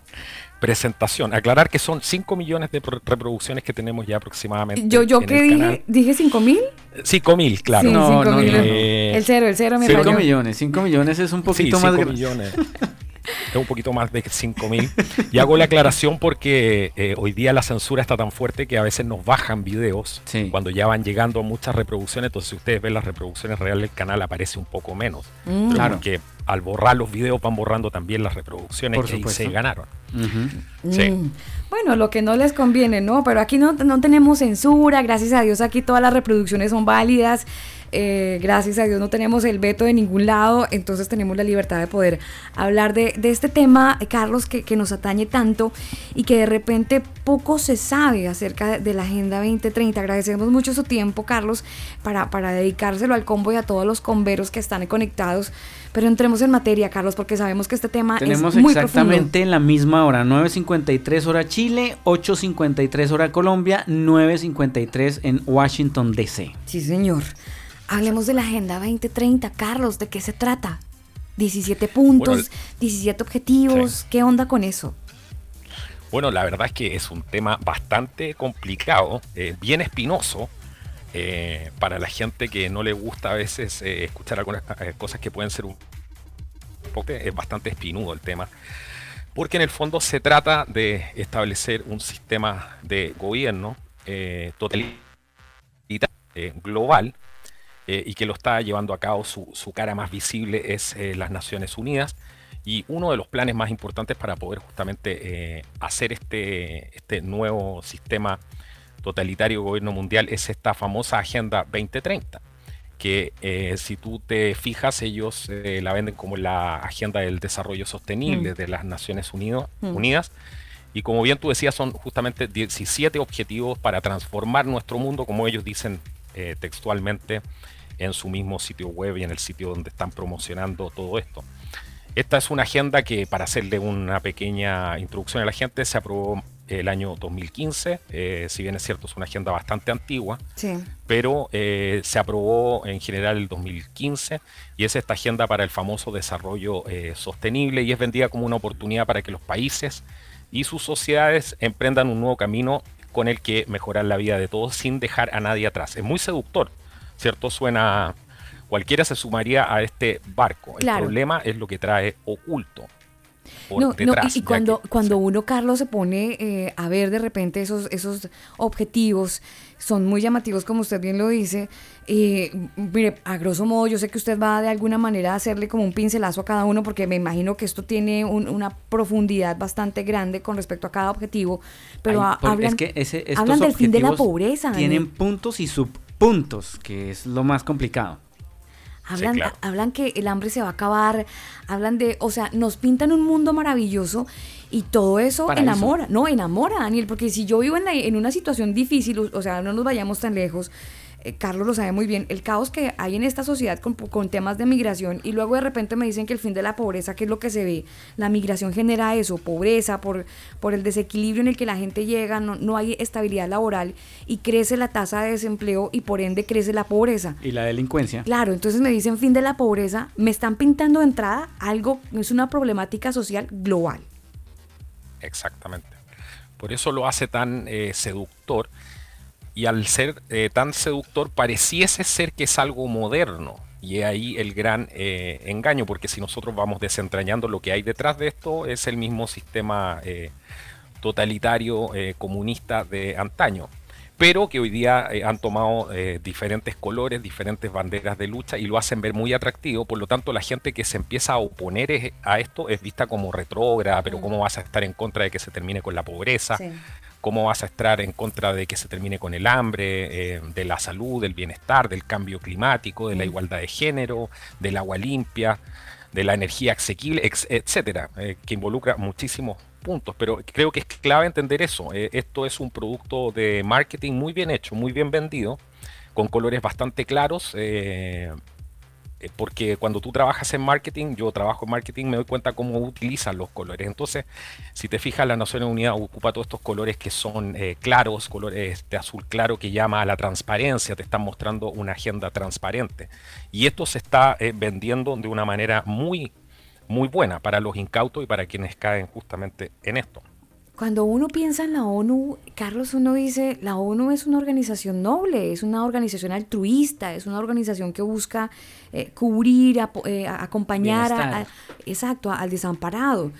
presentación. Aclarar que son 5 millones de pro- reproducciones que tenemos ya aproximadamente. Yo, yo en que el dije, canal. dije 5 mil. 5 mil, claro. Sí, No, 5 no, mil. Eh, El cero, el cero me 5 falló. millones, 5 millones es un Sí, poquito más 5 grande. millones. <laughs> es un poquito más de 5.000. Y hago la aclaración porque eh, hoy día la censura está tan fuerte que a veces nos bajan videos cuando ya van llegando muchas reproducciones. Entonces, si ustedes ven las reproducciones reales del canal, aparece un poco menos. Mm. Claro. Porque al borrar los videos van borrando también las reproducciones Por que se ganaron. Mm. Sí. Bueno, lo que no les conviene, ¿no? Pero aquí no, no tenemos censura, gracias a Dios aquí todas las reproducciones son válidas, eh, gracias a Dios no tenemos el veto de ningún lado, entonces tenemos la libertad de poder hablar de, de este tema, eh, Carlos, que, que nos atañe tanto y que de repente poco se sabe acerca de la Agenda 2030. Agradecemos mucho su tiempo, Carlos, para, para dedicárselo al combo y a todos los converos que están conectados. Pero entremos en materia, Carlos, porque sabemos que este tema Tenemos es muy exactamente la misma hora, 9.53 hora Chile, 8.53 hora Colombia, 9.53 en Washington DC. Sí, señor. Hablemos de la Agenda 2030. Carlos, ¿de qué se trata? 17 puntos, Bueno, el- 17 objetivos. ¿Qué onda con eso? Bueno, la verdad es que es un tema bastante complicado, eh, bien espinoso, eh, para la gente que no le gusta a veces eh, escuchar algunas cosas que pueden ser un poco, es bastante espinudo el tema, porque en el fondo se trata de establecer un sistema de gobierno eh, totalitario, global, eh, y que lo está llevando a cabo su, su cara más visible es eh, las Naciones Unidas. Y uno de los planes más importantes para poder justamente eh, hacer este, este nuevo sistema totalitario gobierno mundial es esta famosa Agenda 2030, que eh, si tú te fijas, ellos eh, la venden como la Agenda del Desarrollo Sostenible Mm. de las Naciones Unido- Mm. Unidas. Y como bien tú decías, son justamente 17 objetivos para transformar nuestro mundo, como ellos dicen eh, textualmente en su mismo sitio web y en el sitio donde están promocionando todo esto. Esta es una agenda que, para hacerle una pequeña introducción a la gente, se aprobó el año 2015. eh, si bien es cierto, es una agenda bastante antigua, Sí. pero eh, se aprobó en general el 2015 y es esta agenda para el famoso desarrollo eh, sostenible y es vendida como una oportunidad para que los países y sus sociedades emprendan un nuevo camino con el que mejorar la vida de todos sin dejar a nadie atrás. Es muy seductor, ¿cierto? Suena... Cualquiera se sumaría a este barco. El Claro. problema es lo que trae oculto. Por No, no, y, cuando, que- cuando uno, Carlos, se pone eh, a ver de repente esos, esos objetivos, son muy llamativos, como usted bien lo dice. eh, mire, a grosso modo, yo sé que usted va de alguna manera a hacerle como un pincelazo a cada uno, porque me imagino que esto tiene un- una profundidad bastante grande con respecto a cada objetivo. Pero Ay, a- hablan, es que ese- estos hablan del fin de la pobreza. Tienen puntos y subpuntos, que es lo más complicado. Hablan, claro. hablan que el hambre se va a acabar, hablan de, o sea, nos pintan un mundo maravilloso y todo eso Paraíso. enamora, no, enamora, Daniel, porque si yo vivo en, la- en una situación difícil, o- o sea, no nos vayamos tan lejos, eh, Carlos lo sabe muy bien, el caos que hay en esta sociedad con, con temas de migración y luego de repente me dicen que el fin de la pobreza, que es lo que se ve, la migración genera eso, pobreza, por, por el desequilibrio en el que la gente llega, no, no hay estabilidad laboral y crece la tasa de desempleo y por ende crece la pobreza. Y la delincuencia. Claro, entonces me dicen fin de la pobreza, me están pintando de entrada algo, es una problemática social global. Exactamente. Por eso lo hace tan eh, seductor. Y al ser eh, tan seductor, pareciese ser que es algo moderno. Y es ahí el gran eh, engaño, porque si nosotros vamos desentrañando lo que hay detrás de esto, es el mismo sistema eh, totalitario comunista de antaño. Pero que hoy día han tomado diferentes colores, diferentes banderas de lucha y lo hacen ver muy atractivo. Por lo tanto, la gente que se empieza a oponer es- a esto es vista como retrógrada, pero ¿cómo vas a estar en contra de que se termine con la pobreza? Cómo vas a estar en contra de que se termine con el hambre, eh, de la salud, del bienestar, del cambio climático, de la igualdad de género, del agua limpia, de la energía asequible, etcétera, eh, que involucra muchísimos puntos. Pero creo que es clave entender eso. eh, esto es un producto de marketing muy bien hecho, muy bien vendido, con colores bastante claros. Eh, porque cuando tú trabajas en marketing, yo trabajo en marketing, me doy cuenta cómo utilizan los colores. Entonces, si te fijas, la Naciones Unidas ocupa todos estos colores que son eh, claros, colores de azul claro que llama a la transparencia, te están mostrando una agenda transparente. Y esto se está eh, vendiendo de una manera muy, muy buena para los incautos y para quienes caen justamente en esto. Cuando uno piensa en la ONU, Carlos, uno dice, la ONU es una organización noble, es una organización altruista, es una organización que busca eh, cubrir, eh, a- acompañar, a- exacto, al desamparado.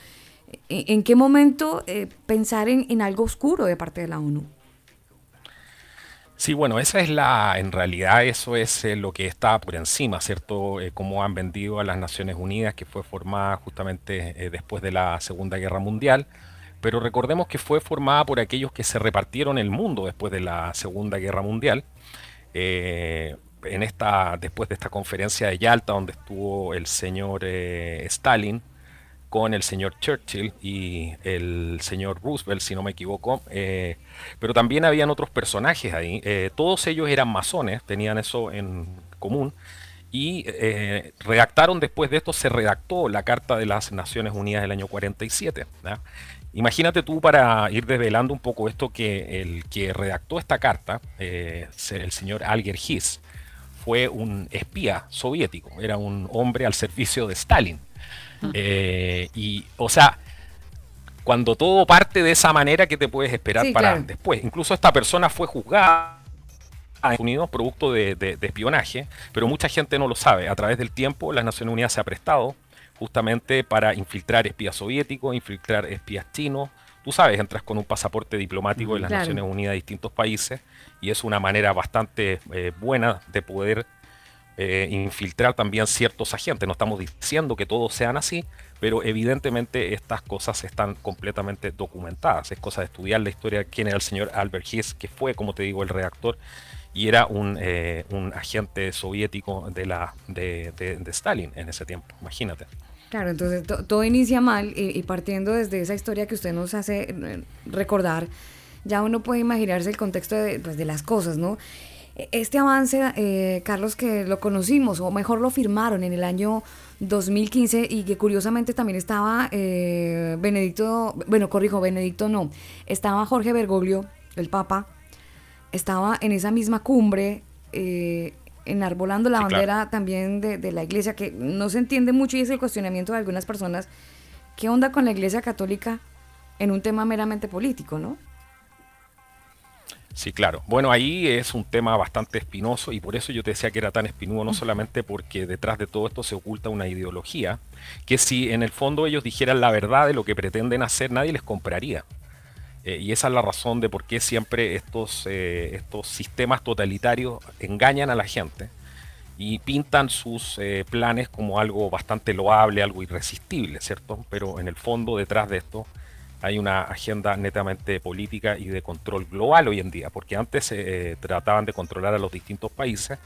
¿En, en qué momento eh, pensar en, en algo oscuro de parte de la ONU? Sí, bueno, esa es la, en realidad eso es eh, lo que está por encima, ¿cierto? Eh, cómo han vendido a las Naciones Unidas, que fue formada justamente eh, después de la Segunda Guerra Mundial, pero recordemos que fue formada por aquellos que se repartieron el mundo después de la Segunda Guerra Mundial. en esta, después de esta conferencia de Yalta, donde estuvo el señor Stalin, con el señor Churchill y el señor Roosevelt, si no me equivoco. Eh, pero también habían otros personajes ahí. Eh, todos ellos eran masones, tenían eso en común. Y eh, redactaron después de esto, se redactó la Carta de las Naciones Unidas del año 47. Imagínate tú para ir desvelando un poco esto que el que redactó esta carta, el señor Alger Hiss, fue un espía soviético, era un hombre al servicio de Stalin. Eh, y, o sea, cuando todo parte de esa manera, ¿qué te puedes esperar para después? Incluso esta persona fue juzgada en Estados Unidos producto de, espionaje, pero mucha gente no lo sabe. A través del tiempo, las Naciones Unidas se ha prestado justamente para infiltrar espías soviéticos, infiltrar espías chinos. Tú sabes, entras con un pasaporte diplomático de las Naciones Unidas a distintos países y es una manera bastante eh, buena de poder eh, infiltrar también ciertos agentes. No estamos diciendo que todos sean así, pero evidentemente estas cosas están completamente documentadas. Es cosa de estudiar la historia de quién era el señor Albert Hiss, que fue, como te digo, el redactor y era un, eh, agente soviético de, la, de, Stalin en ese tiempo, imagínate. Claro, entonces todo inicia mal y, partiendo desde esa historia que usted nos hace eh, recordar, ya uno puede imaginarse el contexto de, pues, de las cosas, ¿no? Este avance, eh, Carlos, que lo conocimos, o mejor lo firmaron en el año 2015 y que curiosamente también estaba eh, Benedicto, bueno, corrijo, Benedicto no, estaba Jorge Bergoglio, el Papa, estaba en esa misma cumbre, eh, enarbolando la bandera también de, de la iglesia, que no se entiende mucho y es el cuestionamiento de algunas personas, ¿qué onda con la iglesia católica en un tema meramente político, no? Sí, claro. Bueno, ahí es un tema bastante espinoso y por eso yo te decía que era tan espinudo, no solamente porque detrás de todo esto se oculta una ideología, que si en el fondo ellos dijeran la verdad de lo que pretenden hacer, nadie les compraría. Eh, y esa es la razón de por qué siempre estos, eh, estos sistemas totalitarios engañan a la gente y pintan sus eh, planes como algo bastante loable, algo irresistible, ¿cierto? Pero en el fondo detrás de esto hay una agenda netamente política y de control global hoy en día, porque antes se trataban de controlar a los distintos países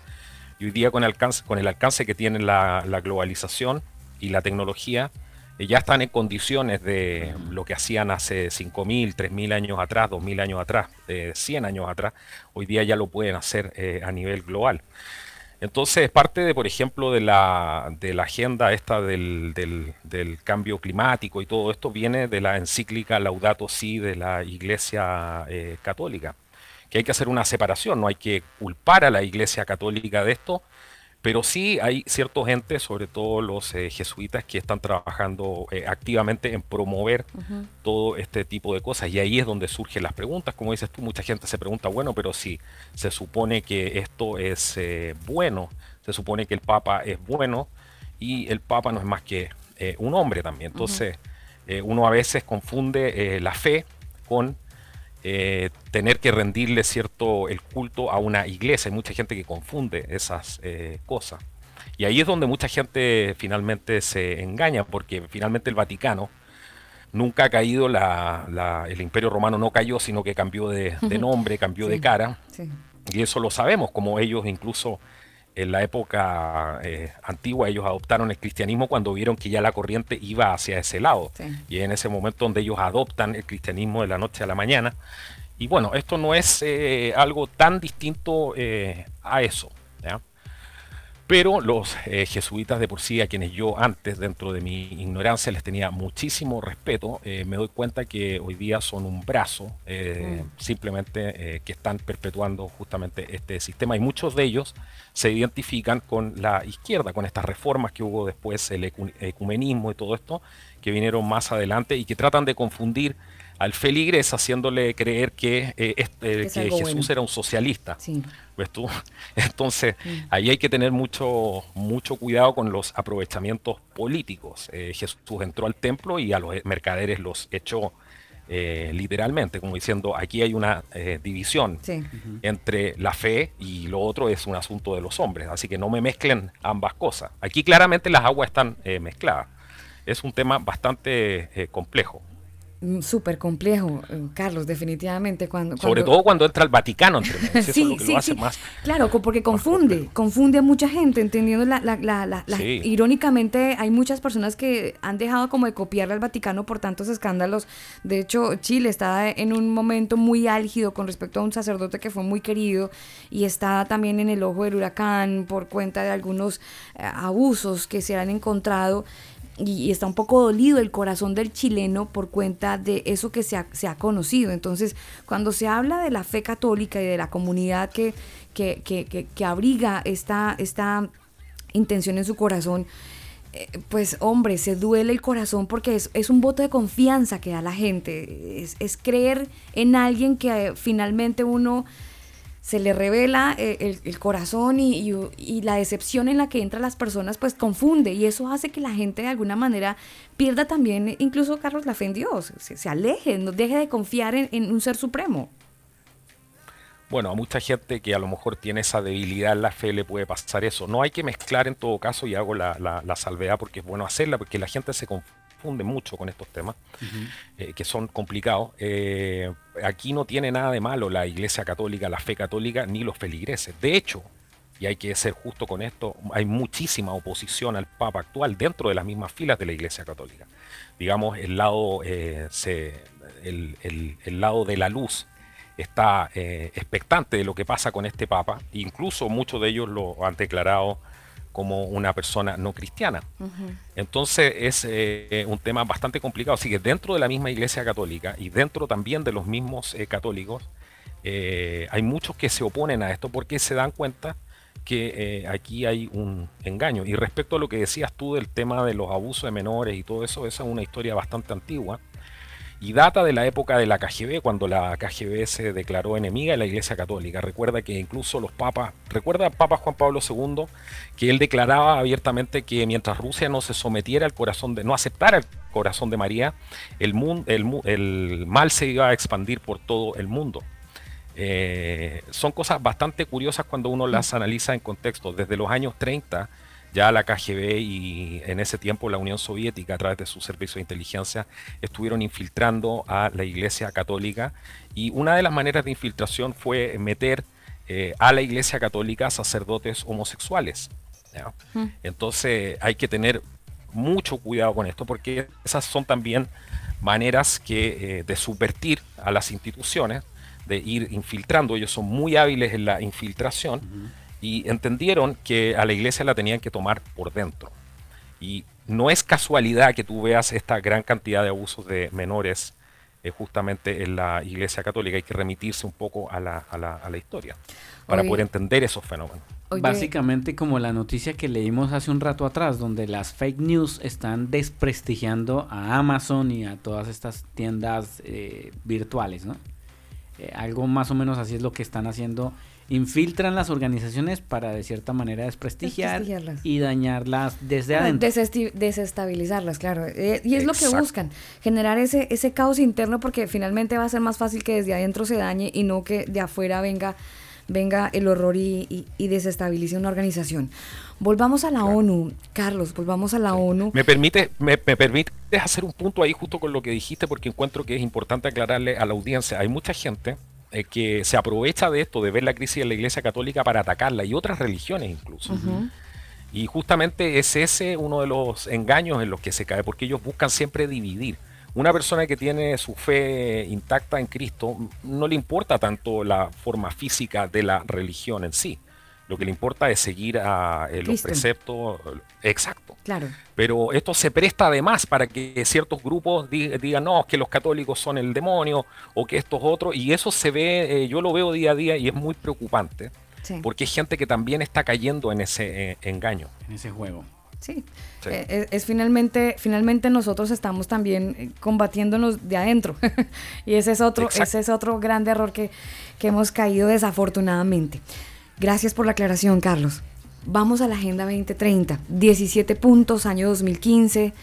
y hoy día con alcance, con el alcance que tiene la, globalización y la tecnología, ya están en condiciones de lo que hacían hace 5.000, 3.000 años atrás, 2.000 años atrás, 100 años atrás, hoy día ya lo pueden hacer eh, a nivel global. Entonces, parte de, por ejemplo, de la, de la agenda esta del, del, cambio climático y todo esto viene de la encíclica Laudato Si de la Iglesia eh, Católica, que hay que hacer una separación, no hay que culpar a la Iglesia Católica de esto, pero sí hay ciertos gente, sobre todo los eh, jesuitas, que están trabajando eh, activamente en promover todo este tipo de cosas. Y ahí es donde surgen las preguntas. Como dices tú, mucha gente se pregunta, bueno, pero si se supone que esto es eh, bueno, se supone que el Papa es bueno, y el Papa no es más que un hombre también. Entonces, uno a veces confunde la fe con eh, tener que rendirle cierto el culto a una iglesia. Hay mucha gente que confunde esas eh, cosas. Y ahí es donde mucha gente finalmente se engaña, porque finalmente el Vaticano nunca ha caído, la, el Imperio Romano no cayó, sino que cambió de, nombre, cambió de cara. Y eso lo sabemos, como ellos incluso en la época eh, antigua ellos adoptaron el cristianismo cuando vieron que ya la corriente iba hacia ese lado. Y en ese momento donde ellos adoptan el cristianismo de la noche a la mañana. Y bueno, esto no es eh, algo tan distinto eh, a eso. Pero los eh, jesuitas de por sí, a quienes yo antes, dentro de mi ignorancia, les tenía muchísimo respeto, eh, me doy cuenta que hoy día son un brazo eh, mm. simplemente que están perpetuando justamente este sistema y muchos de ellos se identifican con la izquierda, con estas reformas que hubo después, el ecumenismo y todo esto, que vinieron más adelante y que tratan de confundir al feligres haciéndole creer que, eh, este- que algo Jesús bueno. era un socialista. Sí. ¿Ves tú? <laughs> Entonces, ahí hay que tener mucho, mucho cuidado con los aprovechamientos políticos. Eh, Jesús entró al templo y a los mercaderes los echó eh, literalmente, como diciendo, aquí hay una eh, división Sí. entre la fe y lo otro es un asunto de los hombres. Así que no me mezclen ambas cosas. Aquí claramente las aguas están eh, mezcladas. Es un tema bastante eh, complejo. Mm, Súper complejo, eh, Carlos, definitivamente. Cuando, Sobre cuando- todo cuando entra el Vaticano entre. Eso <laughs> es lo hace sí. más Claro, porque confunde, confunde a mucha gente, entendiendo la, la- la- la- la- Sí. irónicamente hay muchas personas que han dejado como de copiarle al Vaticano por tantos escándalos. De hecho, Chile está en un momento muy álgido con respecto a un sacerdote que fue muy querido y está también en el ojo del huracán por cuenta de algunos eh, abusos que se han encontrado. Y, está un poco dolido el corazón del chileno por cuenta de eso que se ha, se ha conocido. Entonces, cuando se habla de la fe católica y de la comunidad que, que, que, que- que abriga esta, esta intención en su corazón, eh, pues hombre, se duele el corazón porque es, es un voto de confianza que da la gente. Es, es creer en alguien que eh, finalmente uno se le revela eh, el, corazón y, la decepción en la que entran las personas pues confunde y eso hace que la gente de alguna manera pierda también, incluso Carlos, la fe en Dios, se, aleje, no deje de confiar en, un ser supremo. Bueno, a mucha gente que a lo mejor tiene esa debilidad en la fe le puede pasar eso. No hay que mezclar en todo caso, y hago la- la salvedad porque es bueno hacerla, porque la gente se confunde mucho con estos temas, eh, que son complicados. Eh, aquí no tiene nada de malo la Iglesia Católica, la fe católica, ni los feligreses. De hecho, y hay que ser justo con esto, hay muchísima oposición al Papa actual dentro de las mismas filas de la Iglesia Católica. Digamos, el lado, eh, se- el- el- el lado de la luz está eh, expectante de lo que pasa con este Papa, incluso muchos de ellos lo han declarado como una persona no cristiana. Entonces es eh, un tema bastante complicado. Así que dentro de la misma Iglesia Católica y dentro también de los mismos eh, católicos, eh, hay muchos que se oponen a esto porque se dan cuenta que eh, aquí hay un engaño. Y respecto a lo que decías tú del tema de los abusos de menores y todo eso, esa es una historia bastante antigua y data de la época de la KGB, cuando la KGB se declaró enemiga de la Iglesia Católica. Recuerda que incluso los papas, recuerda Papa Juan Pablo II, que él declaraba abiertamente que mientras Rusia no se sometiera al corazón de, no aceptara el corazón de María, el mal se iba a expandir por todo el mundo. Eh, son cosas bastante curiosas cuando uno las analiza en contexto. Desde los años 30, ya la KGB y en ese tiempo la Unión Soviética, a través de su servicio de inteligencia, estuvieron infiltrando a la Iglesia Católica. Y una de las maneras de infiltración fue meter eh, a la Iglesia Católica sacerdotes homosexuales. ¿ya? Entonces hay que tener mucho cuidado con esto porque esas son también maneras que, eh, de subvertir a las instituciones, de ir infiltrando. Ellos son muy hábiles en la infiltración y entendieron que a la iglesia la tenían que tomar por dentro. Y no es casualidad que tú veas esta gran cantidad de abusos de menores eh, justamente en la iglesia católica. Hay que remitirse un poco a la, a la- a la historia para Oye. poder entender esos fenómenos. Oye, Básicamente como la noticia que leímos hace un rato atrás, donde las fake news están desprestigiando a Amazon y a todas estas tiendas eh, virtuales, ¿no? Eh, algo más o menos así es lo que están haciendo. Infiltran las organizaciones para de cierta manera desprestigiar Desprestigiarlas. y dañarlas desde adentro. desesti- desestabilizarlas, claro. Eh, y es lo que buscan, generar ese, ese caos interno porque finalmente va a ser más fácil que desde adentro se dañe y no que de afuera venga, venga el horror y, y- y desestabilice una organización. Volvamos a la ONU, Carlos, volvamos a la ONU. Me permite, me, me permites hacer un punto ahí justo con lo que dijiste porque encuentro que es importante aclararle a la audiencia. Hay mucha gente eh, que se aprovecha de esto, de ver la crisis de la Iglesia Católica para atacarla y otras religiones incluso. Y justamente es ese uno de los engaños en los que se cae, porque ellos buscan siempre dividir. Una persona que tiene su fe intacta en Cristo no le importa tanto la forma física de la religión en sí. Lo que le importa es seguir a eh, los preceptos. Exacto. Claro. Pero esto se presta además para que ciertos grupos di- digan, no, es que los católicos son el demonio o que estos otros. Y eso se ve, eh, yo lo veo día a día y es muy preocupante. Sí. Porque hay gente que también está cayendo en ese eh, engaño. en ese juego. Sí, eh, Es, finalmente, finalmente nosotros estamos también eh, combatiéndonos de adentro <laughs> y ese es otro, ese es otro gran error que, que hemos caído desafortunadamente. Gracias por la aclaración, Carlos. Vamos a la Agenda 2030. 17 puntos, año 2015.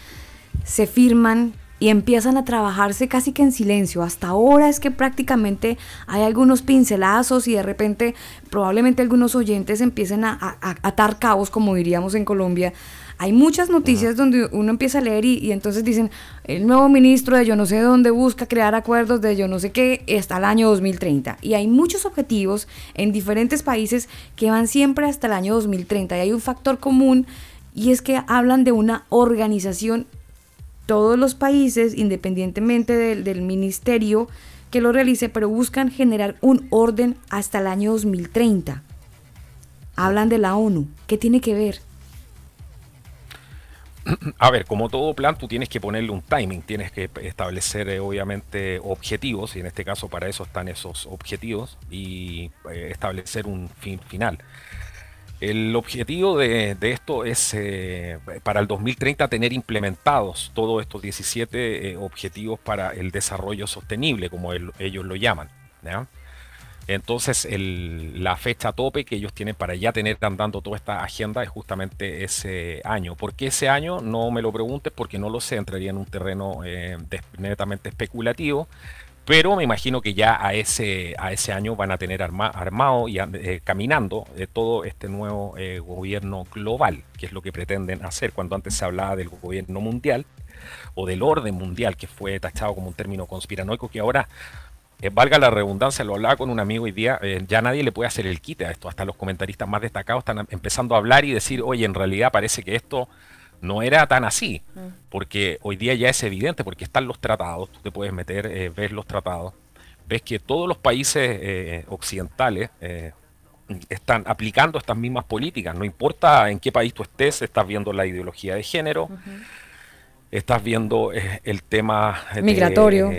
Se firman y empiezan a trabajarse casi que en silencio. Hasta ahora es que prácticamente hay algunos pincelazos y de repente probablemente algunos oyentes empiecen a, atar cabos, como diríamos en Colombia. Hay muchas noticias donde uno empieza a leer y, entonces dicen, el nuevo ministro de yo no sé dónde busca crear acuerdos de yo no sé qué hasta el año 2030. Y hay muchos objetivos en diferentes países que van siempre hasta el año 2030. Y hay un factor común y es que hablan de una organización todos los países, independientemente del, ministerio que lo realice, pero buscan generar un orden hasta el año 2030. Hablan de la ONU. ¿Qué tiene que ver? A ver, como todo plan, tú tienes que ponerle un timing, tienes que establecer eh, obviamente objetivos, y en este caso para eso están esos objetivos, y eh, establecer un fin final. El objetivo de, esto es eh, para el 2030 tener implementados todos estos 17 eh, objetivos para el desarrollo sostenible, como ellos lo llaman. Entonces, la fecha tope que ellos tienen para ya tener andando toda esta agenda es justamente ese año. ¿Por qué ese año? No me lo preguntes porque no lo sé, entraría en un terreno eh, netamente especulativo pero me imagino que ya a ese, a ese año van a tener armado y eh, caminando eh, todo este nuevo eh, gobierno global, que es lo que pretenden hacer. Cuando antes se hablaba del gobierno mundial o del orden mundial, que fue tachado como un término conspiranoico, que ahora, valga la redundancia, lo hablaba con un amigo hoy día, ya nadie le puede hacer el quite a esto. Hasta los comentaristas más destacados están empezando a hablar y decir, oye, en realidad parece que esto no era tan así, mm. porque hoy día ya es evidente, porque están los tratados, tú te puedes meter, eh, ves los tratados, ves que todos los países eh, occidentales eh, están aplicando estas mismas políticas, no importa en qué país tú estés, estás viendo la ideología de género, estás viendo el tema migratorio.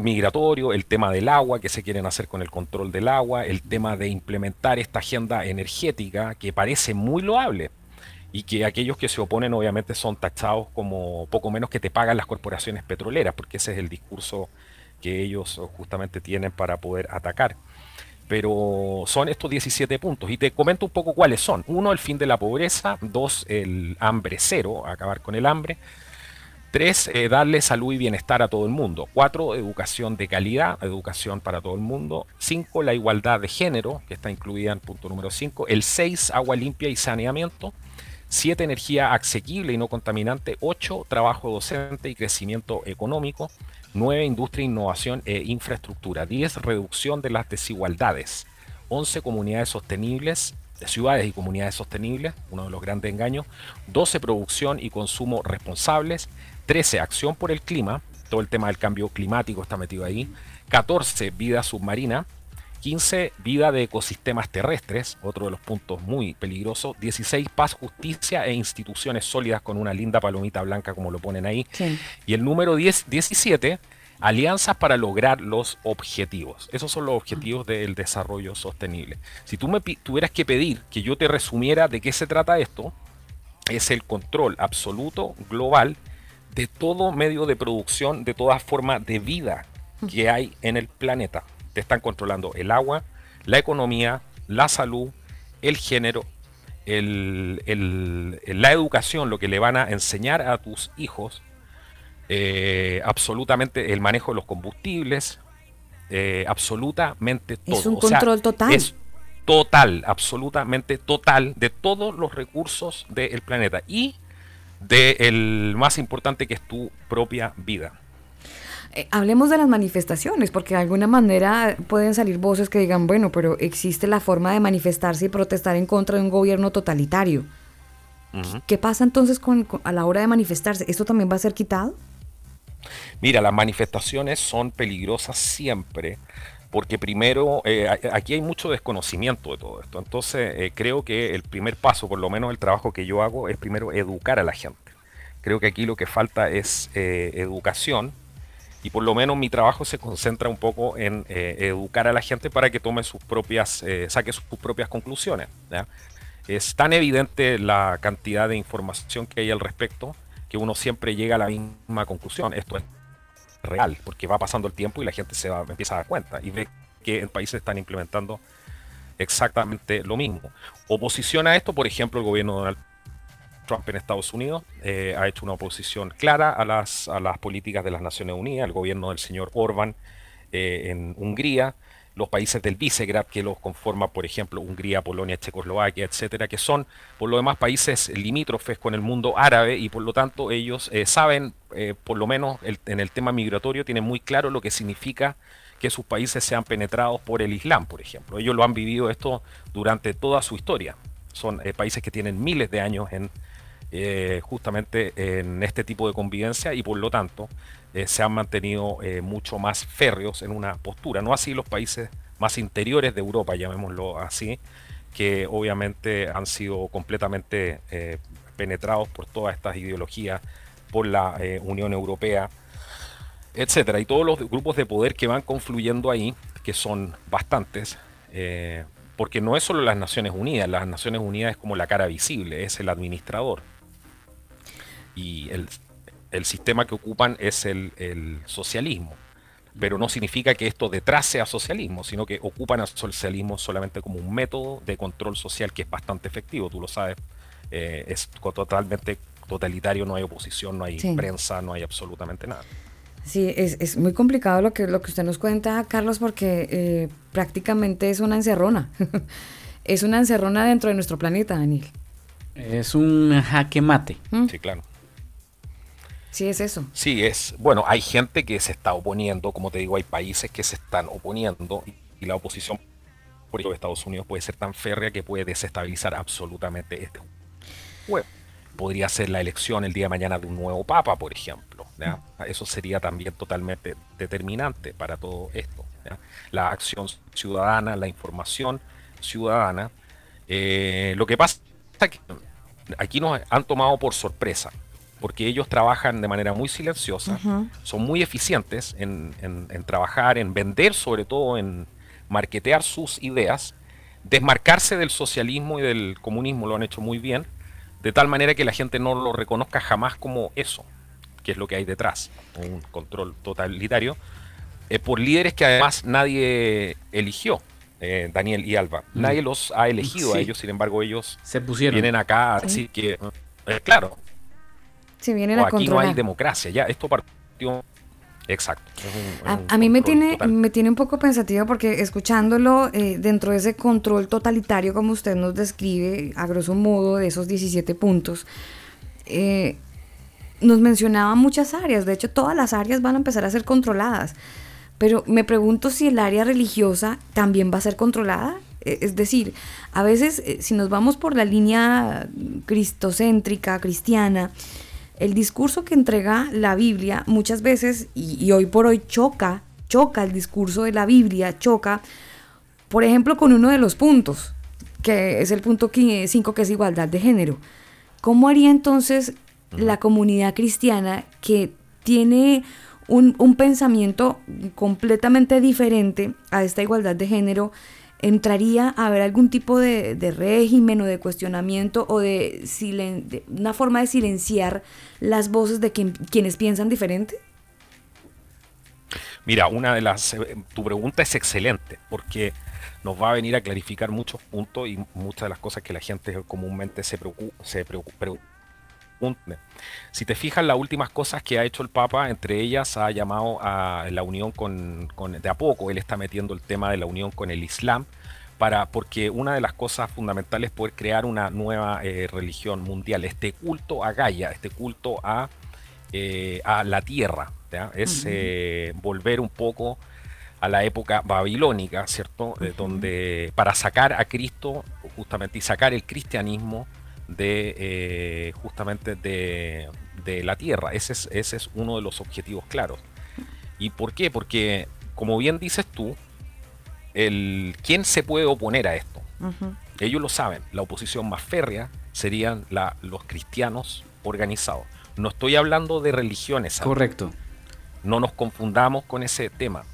Migratorio, el tema del agua, que se quieren hacer con el control del agua, el tema de implementar esta agenda energética que parece muy loable, y que aquellos que se oponen obviamente son tachados como poco menos que te pagan las corporaciones petroleras, porque ese es el discurso que ellos justamente tienen para poder atacar. Pero son estos 17 puntos y te comento un poco cuáles son. Uno, el fin de la pobreza. Dos, el hambre cero, acabar con el hambre. Tres, eh, darle salud y bienestar a todo el mundo. Cuatro, educación de calidad, educación para todo el mundo. Cinco, la igualdad de género, que está incluida en punto número cinco. El seis, agua limpia y saneamiento. 7. Energía asequible y no contaminante. 8. Trabajo docente y crecimiento económico. 9. Industria, innovación e infraestructura. 10. Reducción de las desigualdades. 11. Comunidades sostenibles. Ciudades y comunidades sostenibles, uno de los grandes engaños. 12. Producción y consumo responsables. 13. Acción por el clima. Todo el tema del cambio climático está metido ahí. 14. Vida submarina. 15, vida de ecosistemas terrestres, otro de los puntos muy peligrosos. 16, paz, justicia e instituciones sólidas con una linda palomita blanca como lo ponen ahí. Y el número 10, 17, alianzas para lograr los objetivos. Esos son los objetivos del desarrollo sostenible. Si tú me tuvieras que pedir que yo te resumiera de qué se trata esto, es el control absoluto, global, de todo medio de producción, de toda forma de vida que hay en el planeta están controlando el agua, la economía, la salud, el género, la educación, lo que le van a enseñar a tus hijos, eh, absolutamente el manejo de los combustibles, eh, absolutamente todo. Es un control total. Es total, absolutamente total de todos los recursos del planeta y del más importante que es tu propia vida. Eh, hablemos de las manifestaciones, porque de alguna manera pueden salir voces que digan, bueno, pero existe la forma de manifestarse y protestar en contra de un gobierno totalitario. ¿Qué pasa entonces con, a la hora de manifestarse? ¿Esto también va a ser quitado? Mira, las manifestaciones son peligrosas siempre, porque primero, eh, aquí hay mucho desconocimiento de todo esto. Entonces, eh, creo que el primer paso, por lo menos el trabajo que yo hago, es primero educar a la gente. Creo que aquí lo que falta es educación, y por lo menos mi trabajo se concentra un poco en eh, educar a la gente para que tome sus propias, eh, saque sus propias conclusiones. es tan evidente la cantidad de información que hay al respecto que uno siempre llega a la misma conclusión. Esto es real, porque va pasando el tiempo y la gente se va, empieza a dar cuenta y ve que en países están implementando exactamente lo mismo. Oposición a esto, por ejemplo, el gobierno de Donald Trump en Estados Unidos eh, ha hecho una oposición clara a las, a las políticas de las Naciones Unidas, el gobierno del señor Orban eh, en Hungría, los países del Visegrad que los conforma, por ejemplo, Hungría, Polonia, Checoslovaquia, etcétera, que son por lo demás países limítrofes con el mundo árabe y por lo tanto ellos eh, saben, eh, por lo menos en el tema migratorio, tienen muy claro lo que significa que sus países sean penetrados por el Islam, por ejemplo. Ellos lo han vivido esto durante toda su historia. Son eh, países que tienen miles de años en justamente en este tipo de convivencia y por lo tanto eh, se han mantenido eh, mucho más férreos en una postura. No así los países más interiores de Europa, llamémoslo así, que obviamente han sido completamente eh, penetrados por todas estas ideologías, por la Unión Europea, etcétera, y todos los grupos de poder que van confluyendo ahí, que son bastantes, porque no es solo las Naciones Unidas, las Naciones Unidas es como la cara visible, es el administrador. Y el, el sistema que ocupan es el, socialismo. Pero no significa que esto detrás sea socialismo, sino que ocupan al socialismo solamente como un método de control social que es bastante efectivo, tú lo sabes, eh, es totalmente totalitario, no hay oposición, no hay prensa, no hay absolutamente nada. Sí, es, muy complicado lo que, lo que usted nos cuenta, Carlos, porque eh, prácticamente es una encerrona. <laughs> es una encerrona dentro de nuestro planeta, Daniel. Es un jaque mate. ¿Mm? Sí, claro. Sí, es eso. Sí, es. Bueno, hay gente que se está oponiendo, como te digo, hay países que se están oponiendo y la oposición, por ejemplo, de Estados Unidos puede ser tan férrea que puede desestabilizar absolutamente este juego. Podría ser la elección el día de mañana de un nuevo papa, por ejemplo. Eso sería también totalmente determinante para todo esto. La acción ciudadana, la información ciudadana. Eh, lo que pasa es que aquí nos han tomado por sorpresa porque ellos trabajan de manera muy silenciosa, son muy eficientes en, trabajar, en vender, sobre todo en marketear sus ideas, desmarcarse del socialismo y del comunismo, lo han hecho muy bien, de tal manera que la gente no lo reconozca jamás como eso, que es lo que hay detrás, un control totalitario, eh, por líderes que además nadie eligió. Eh, Daniel y Alba. Mm. Nadie los ha elegido a ellos, sin embargo ellos se pusieron. vienen acá, así que, eh, claro, si vienen a aquí no hay democracia, ya esto partió. Exacto. a, mí me tiene, me tiene un poco pensativo porque escuchándolo eh, dentro de ese control totalitario como usted nos describe, a grosso modo, de esos 17 puntos, eh, nos mencionaba muchas áreas, de hecho todas las áreas van a empezar a ser controladas, pero me pregunto si el área religiosa también va a ser controlada. E, es decir, a veces eh, si nos vamos por la línea cristocéntrica, cristiana, el discurso que entrega la Biblia muchas veces, y, hoy por hoy choca, choca el discurso de la Biblia, choca, por ejemplo, con uno de los puntos, que es el punto 5, que es igualdad de género. ¿Cómo haría entonces la comunidad cristiana que tiene un, un, pensamiento completamente diferente a esta igualdad de género entraría a haber algún tipo de, régimen o de cuestionamiento o de, una forma de silenciar las voces de quienes piensan diferente? Mira, una de las eh, tu pregunta es excelente porque nos va a venir a clarificar muchos puntos y muchas de las cosas que la gente comúnmente se preocupa, se preocupa, si te fijas, las últimas cosas que ha hecho el Papa, entre ellas ha llamado a la unión con, de a poco, él está metiendo el tema de la unión con el Islam, para, porque una de las cosas fundamentales es poder crear una nueva eh, religión mundial, este culto a Gaia, este culto a, eh, a la tierra, es eh, volver un poco a la época babilónica, ¿cierto? donde para sacar a Cristo justamente y sacar el cristianismo de eh, justamente de, la Tierra. Ese es, ese es uno de los objetivos claros. ¿Y por qué? Porque, como bien dices tú, el, ¿quién se puede oponer a esto? Ellos lo saben. La oposición más férrea serían la, los cristianos organizados. No estoy hablando de religiones. Correcto. No nos confundamos con ese tema.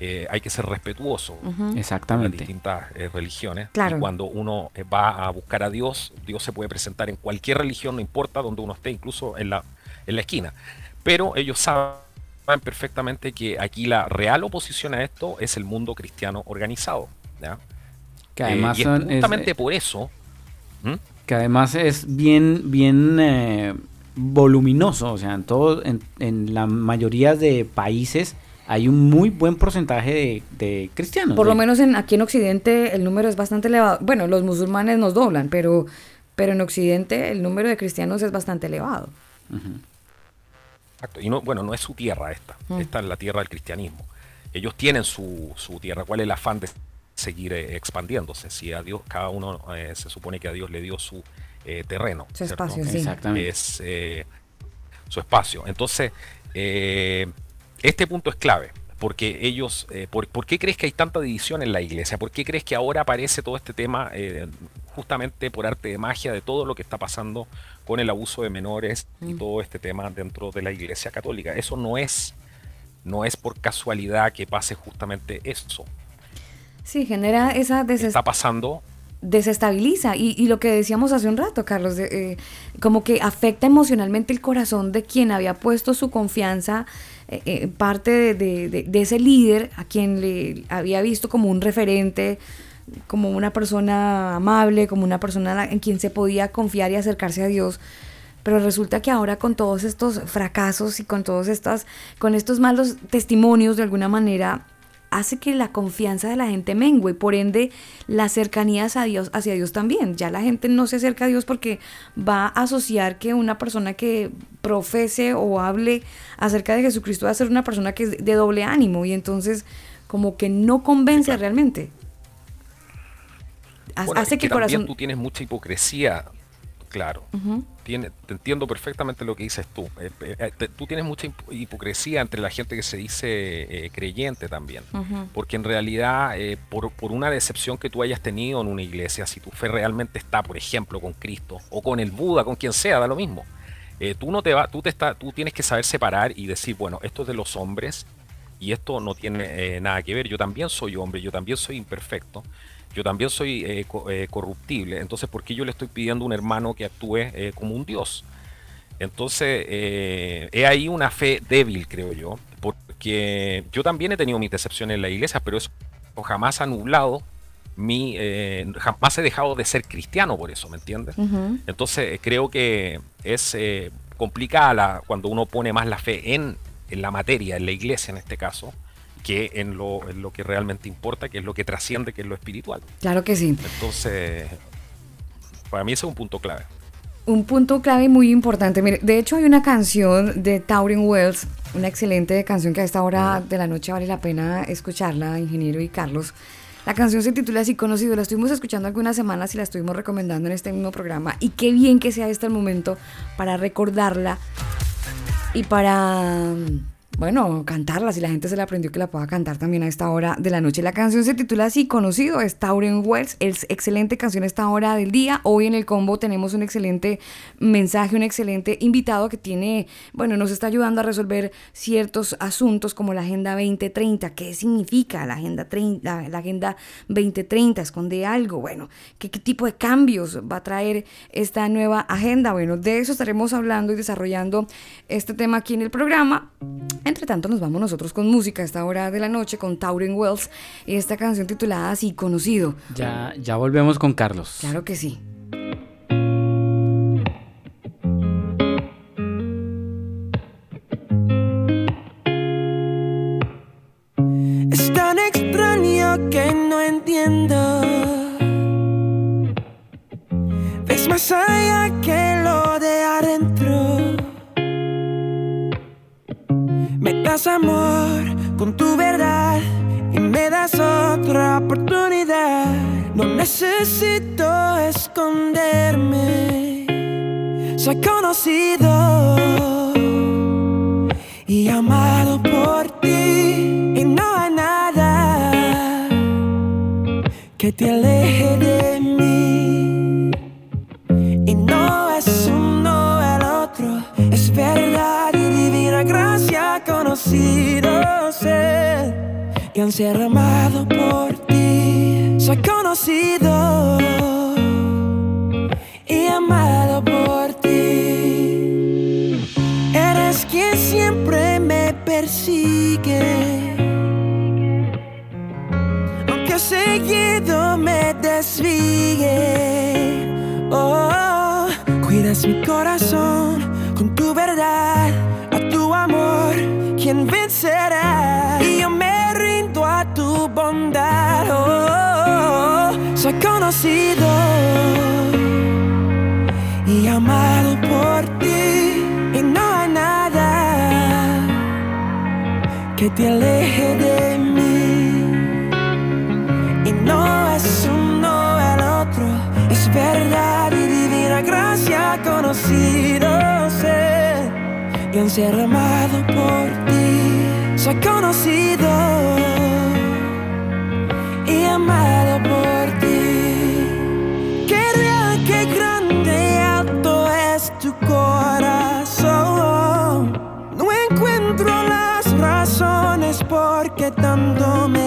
Eh, hay que ser respetuoso con las Exactamente. distintas eh, religiones. Claro. Y cuando uno eh, va a buscar a Dios, Dios se puede presentar en cualquier religión, no importa donde uno esté, incluso en la, en la esquina. Pero ellos saben perfectamente que aquí la real oposición a esto es el mundo cristiano organizado. ¿ya? Que Eh, además y es justamente por eso. Que además es bien, bien eh, voluminoso, o sea, en todo, en, en la mayoría de países hay un muy buen porcentaje de, de cristianos. Por lo menos en, aquí en Occidente el número es bastante elevado. Bueno, los musulmanes nos doblan, pero, pero en Occidente el número de cristianos es bastante elevado. Exacto. Y no, bueno, no es su tierra esta. Mm. Esta es la tierra del cristianismo. Ellos tienen su, su tierra. ¿Cuál es el afán de seguir eh, expandiéndose? Si a Dios, cada uno eh, se supone que a Dios le dio su eh, terreno. Su ¿cierto? espacio, sí. Exactamente. Es eh, su espacio. Entonces, eh, este punto es clave. Porque ellos, eh, por, ¿por qué crees que hay tanta división en la iglesia? ¿Por qué crees que ahora aparece todo este tema eh, justamente por arte de magia de todo lo que está pasando con el abuso de menores y Mm. todo este tema dentro de la iglesia católica? Eso no es, no es por casualidad que pase justamente eso. Sí, genera esa deses- Está pasando desestabiliza. Y, lo que decíamos hace un rato, Carlos, de, eh, como que afecta emocionalmente el corazón de quien había puesto su confianza eh, eh, parte de, de- ese líder, a quien le había visto como un referente, como una persona amable, como una persona en quien se podía confiar y acercarse a Dios. Pero resulta que ahora con todos estos fracasos y con todos estas, con estos malos testimonios de alguna manera, hace que la confianza de la gente mengue y por ende las cercanías a Dios, hacia Dios también. Ya la gente no se acerca a Dios porque va a asociar que una persona que profese o hable acerca de Jesucristo va a ser una persona que es de doble ánimo y entonces como que no convence realmente. Bueno, hace es que el también corazón... tú tienes mucha hipocresía, claro. Tiene- te entiendo perfectamente lo que dices tú. Eh, eh, eh, te- tú tienes mucha hip- hipocresía entre la gente que se dice eh, creyente también. Porque en realidad, por, por una decepción que tú hayas tenido en una iglesia, si tu fe realmente está, por ejemplo, con Cristo o con el Buda, con quien sea, da lo mismo. Tú no te va, tú te está, tú tienes que saber separar y decir, bueno, esto es de los hombres y esto no tiene nada que ver. Yo también soy hombre, yo también soy imperfecto, yo también soy eh, co- eh, corruptible. Entonces, ¿por qué yo le estoy pidiendo a un hermano que actúe eh, como un dios? Entonces, eh, he ahí una fe débil, creo yo, porque yo también he tenido mis decepciones en la iglesia, pero eso jamás ha nublado mi, jamás he dejado de ser cristiano por eso, ¿me entiendes? Entonces, creo que es complicada la- cuando uno pone más la fe en, en la materia, en la iglesia en este caso, que en lo, en lo que realmente importa, que es lo que trasciende, que es lo espiritual. Claro que sí. Entonces, para mí ese es un punto clave. Un punto clave muy importante. Mire, de hecho hay una canción de Taurin Wells, una excelente canción que a esta hora de la noche vale la pena escucharla, ingeniero y Carlos. La canción se titula Así Conocido, la estuvimos escuchando algunas semanas y la estuvimos recomendando en este mismo programa. Y qué bien que sea este el momento para recordarla y para, bueno, cantarla. Si la gente se la aprendió, que la pueda cantar también a esta hora de la noche. La canción se titula Así Conocido, es Tauren Wells. Es excelente canción a esta hora del día. Hoy en el combo tenemos un excelente mensaje, un excelente invitado que tiene, bueno, nos está ayudando a resolver ciertos asuntos como la Agenda 2030. ¿Qué significa la Agenda 30? La Agenda 2030 esconde algo. Bueno, ¿qué, qué tipo de cambios va a traer esta nueva agenda? Bueno, de eso estaremos hablando y desarrollando este tema aquí en el programa. Entre tanto, nos vamos nosotros con música a esta hora de la noche con Tauren Wells y esta canción titulada Así Conocido. Ya, ya volvemos con Carlos. Claro que sí. Es tan extraño que no entiendo. Ves más allá que lo de adentro. Das amor con tu verdad y me das otra oportunidad. No necesito esconderme. Soy conocido y amado por ti. Y no hay nada que te aleje de mí. Y no es uno el otro, es verdad y divina gracia conocida. han ser amado por ti. Soy conocido y amado por ti. Eres quien siempre me persigue. Aunque seguido me desvíe. Oh, cuidas mi corazón con tu verdad. A tu amor, quien vencerá. Y yo me rindo a tu bondad. Oh, soy conocido y amado por ti. Y no hay nada que te aleje de mí. Y no es uno el otro, es verdad y divina gracia conocido ser y han ser amado por ti. Soy conocido y amado por ti. Qué real, qué grande y alto es tu corazón. No encuentro las razones por qué tanto me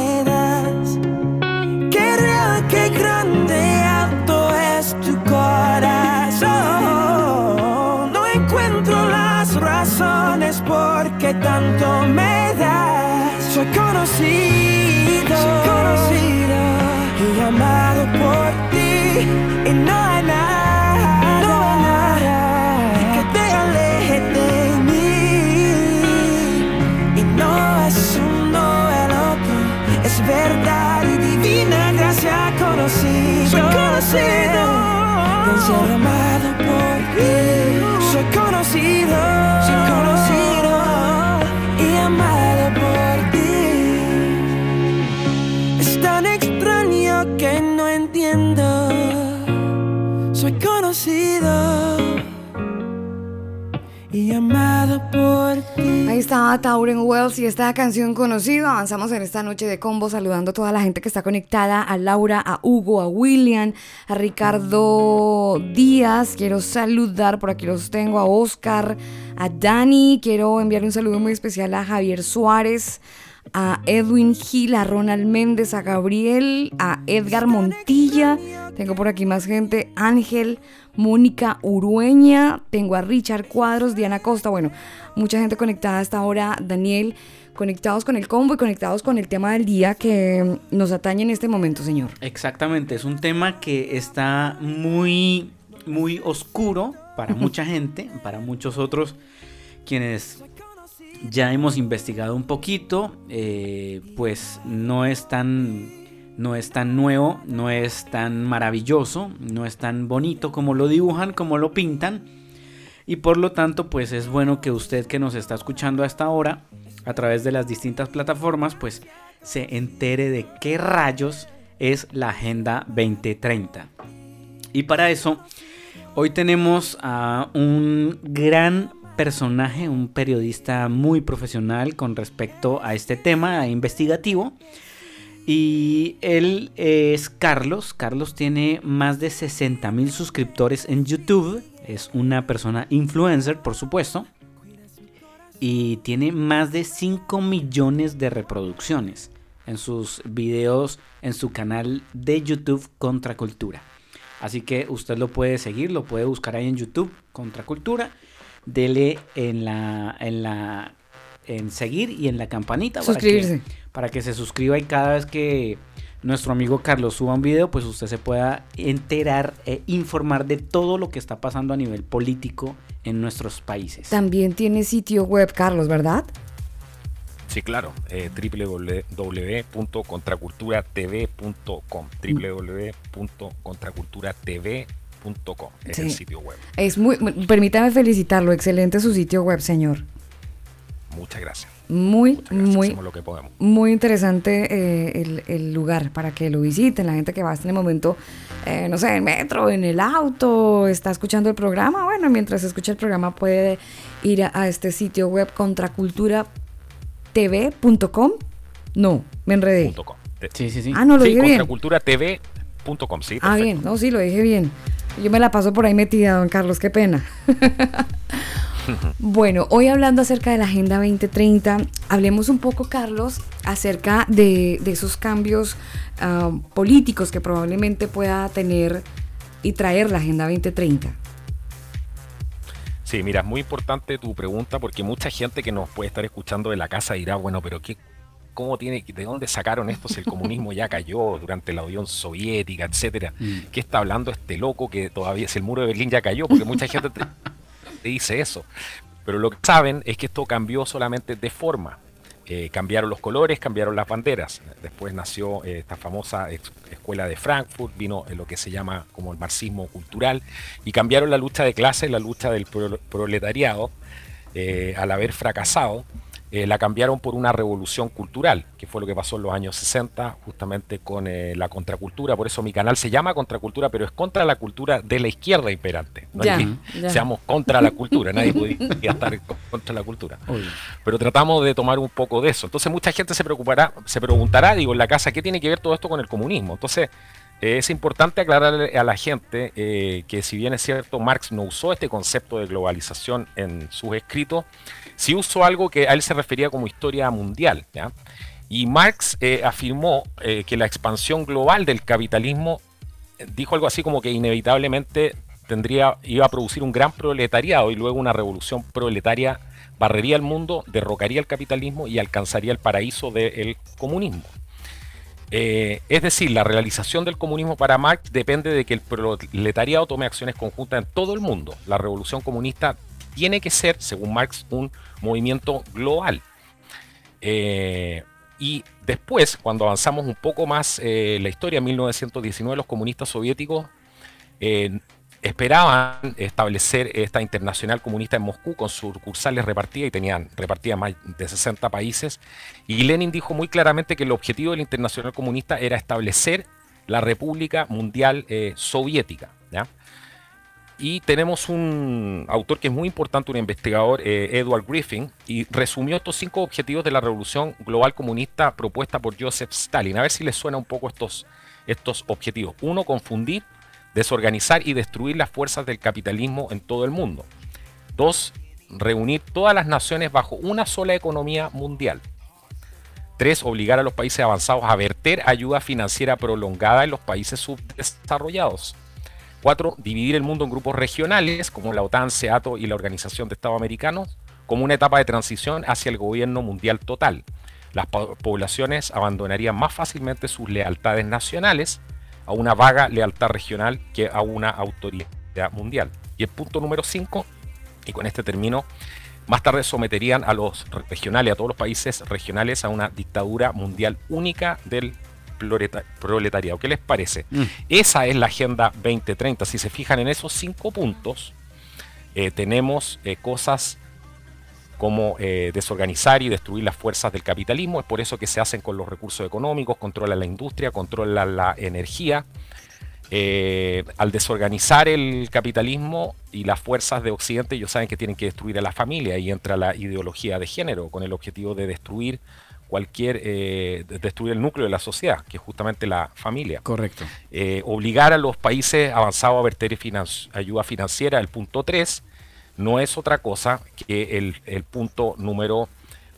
me das. Soy conocido, soy conocido y amado por ti. Y no hay nada, no hay nada que te aleje de mí. Y no es uno el otro, es verdad y divina gracia conocido. Soy conocido ser amado por ti. Estaba Tauren Wells y esta canción conocida. Avanzamos en esta noche de combo saludando a toda la gente que está conectada, a Laura, a Hugo, a William, a Ricardo Díaz. Quiero saludar, por aquí los tengo, a Oscar, a Dani. Quiero enviar un saludo muy especial a Javier Suárez, a Edwin Gil, a Ronald Méndez, a Gabriel, a Edgar Montilla. Tengo por aquí más gente, Ángel, Mónica Urueña, tengo a Richard Cuadros, Diana Costa, bueno, mucha gente conectada hasta ahora, Daniel, conectados con el combo y conectados con el tema del día que nos atañe en este momento, señor. Exactamente, es un tema que está muy, muy oscuro para <laughs> mucha gente, para muchos otros quienes ya hemos investigado un poquito, eh, pues no es tan no es tan nuevo, no es tan maravilloso, no es tan bonito como lo dibujan, como lo pintan. Y por lo tanto, pues es bueno que usted que nos está escuchando a esta hora, a través de las distintas plataformas, pues se entere de qué rayos es la Agenda 2030. Y para eso, hoy tenemos a un gran personaje, un periodista muy profesional con respecto a este tema investigativo. Y él es Carlos. Carlos tiene más de 60 mil suscriptores en YouTube. Es una persona influencer, por supuesto. Y tiene más de 5 millones de reproducciones en sus videos en su canal de YouTube Contracultura. Así que usted lo puede seguir, lo puede buscar ahí en YouTube Contracultura. Dele en la, en la en seguir y en la campanita Suscribirse. Para, que, para que se suscriba y cada vez que nuestro amigo Carlos suba un video, pues usted se pueda enterar e informar de todo lo que está pasando a nivel político en nuestros países. También tiene sitio web, Carlos, ¿verdad? Sí, claro, eh, www.contraculturatv.com www.contraculturatv.com es Sí. el sitio web. Es muy, permítame felicitarlo, excelente su sitio web, señor. Muchas gracias. Muy, Gracias, muy, hacemos lo que podemos. muy interesante eh, el, el lugar para que lo visiten. La gente que va hasta en el momento, eh, no sé, en metro, en el auto, está escuchando el programa. Bueno, mientras escucha el programa puede ir a, a este sitio web contraculturatv.com. No, me enredé. Punto com. Sí, sí, sí. Ah, no, lo sí, dije bien. contraculturatv.com, sí. Ah, perfecto. bien, no, sí, lo dije bien. Yo me la paso por ahí metida, don Carlos, qué pena. <laughs> Bueno, hoy hablando acerca de la Agenda 2030, hablemos un poco, Carlos, acerca de, de esos cambios ah, políticos que probablemente pueda tener y traer la Agenda 2030. Sí, mira, es muy importante tu pregunta porque mucha gente que nos puede estar escuchando de la casa dirá, bueno, pero ¿qué, cómo tiene, de dónde sacaron esto si el comunismo ya cayó durante la Unión Soviética, etcétera? Mm. ¿Qué está hablando este loco que todavía si el muro de Berlín ya cayó? Porque mucha gente te, te dice eso. Pero lo que saben es que esto cambió solamente de forma. Eh, cambiaron los colores, cambiaron las banderas. Después nació eh, esta famosa escuela de Frankfurt, vino eh, lo que se llama como el marxismo cultural, y cambiaron la lucha de clase, la lucha del pro- proletariado, al haber fracasado, eh, la cambiaron por una revolución cultural, que fue lo que pasó en los años 60, justamente con eh, la contracultura. Por eso mi canal se llama Contracultura, pero es contra la cultura de la izquierda imperante. No Ya, es que ya. seamos contra la cultura, nadie podría estar contra la cultura Obvio. pero tratamos de tomar un poco de eso. Entonces mucha gente se preocupará, se preguntará, digo, en la casa, ¿qué tiene que ver todo esto con el comunismo? Entonces eh, es importante aclararle a la gente eh, que si bien es cierto, Marx no usó este concepto de globalización en sus escritos, sí usó algo que a él se refería como historia mundial. Y Marx eh, afirmó eh, que la expansión global del capitalismo eh, dijo algo así como que inevitablemente tendría, iba a producir un gran proletariado y luego una revolución proletaria barrería el mundo, derrocaría el capitalismo y alcanzaría el paraíso del comunismo. Es decir, la realización del comunismo para Marx depende de que el proletariado tome acciones conjuntas en todo el mundo. La revolución comunista tiene que ser, según Marx, un movimiento global. Eh, y después, cuando avanzamos un poco más eh, la historia, en 1919 los comunistas soviéticos eh, esperaban establecer esta internacional comunista en Moscú con sucursales repartidas y tenían repartidas más de 60 países. Y Lenin dijo muy claramente que el objetivo del internacional comunista era establecer la República Mundial eh, Soviética. ¿ya? Y tenemos un autor que es muy importante, un investigador, eh, Edward Griffin, y resumió estos cinco objetivos de la revolución global comunista propuesta por Joseph Stalin. A ver si les suena un poco estos, estos objetivos. Uno, confundir, desorganizar y destruir las fuerzas del capitalismo en todo el mundo. Dos, reunir todas las naciones bajo una sola economía mundial. Tres, obligar a los países avanzados a verter ayuda financiera prolongada en los países subdesarrollados. 4. Dividir el mundo en grupos regionales como la OTAN, SEATO y la Organización de Estados Americanos como una etapa de transición hacia el gobierno mundial total. Las po- poblaciones abandonarían más fácilmente sus lealtades nacionales a una vaga lealtad regional que a una autoridad mundial. Y el punto número 5, y con este término, más tarde someterían a los regionales, a todos los países regionales, a una dictadura mundial única del proletariado. ¿Qué les parece? Mm. Esa es la Agenda 2030. Si se fijan en esos cinco puntos, eh, tenemos eh, cosas como eh, desorganizar y destruir las fuerzas del capitalismo. Es por eso que se hacen con los recursos económicos, controlan la industria, controlan la energía. Eh, al desorganizar el capitalismo y las fuerzas de Occidente, ellos saben que tienen que destruir a la familia y entra la ideología de género con el objetivo de destruir cualquier, eh, de destruir el núcleo de la sociedad, que es justamente la familia. Correcto. Eh, obligar a los países avanzados a verter finan- ayuda financiera, el punto 3, no es otra cosa que el, el punto número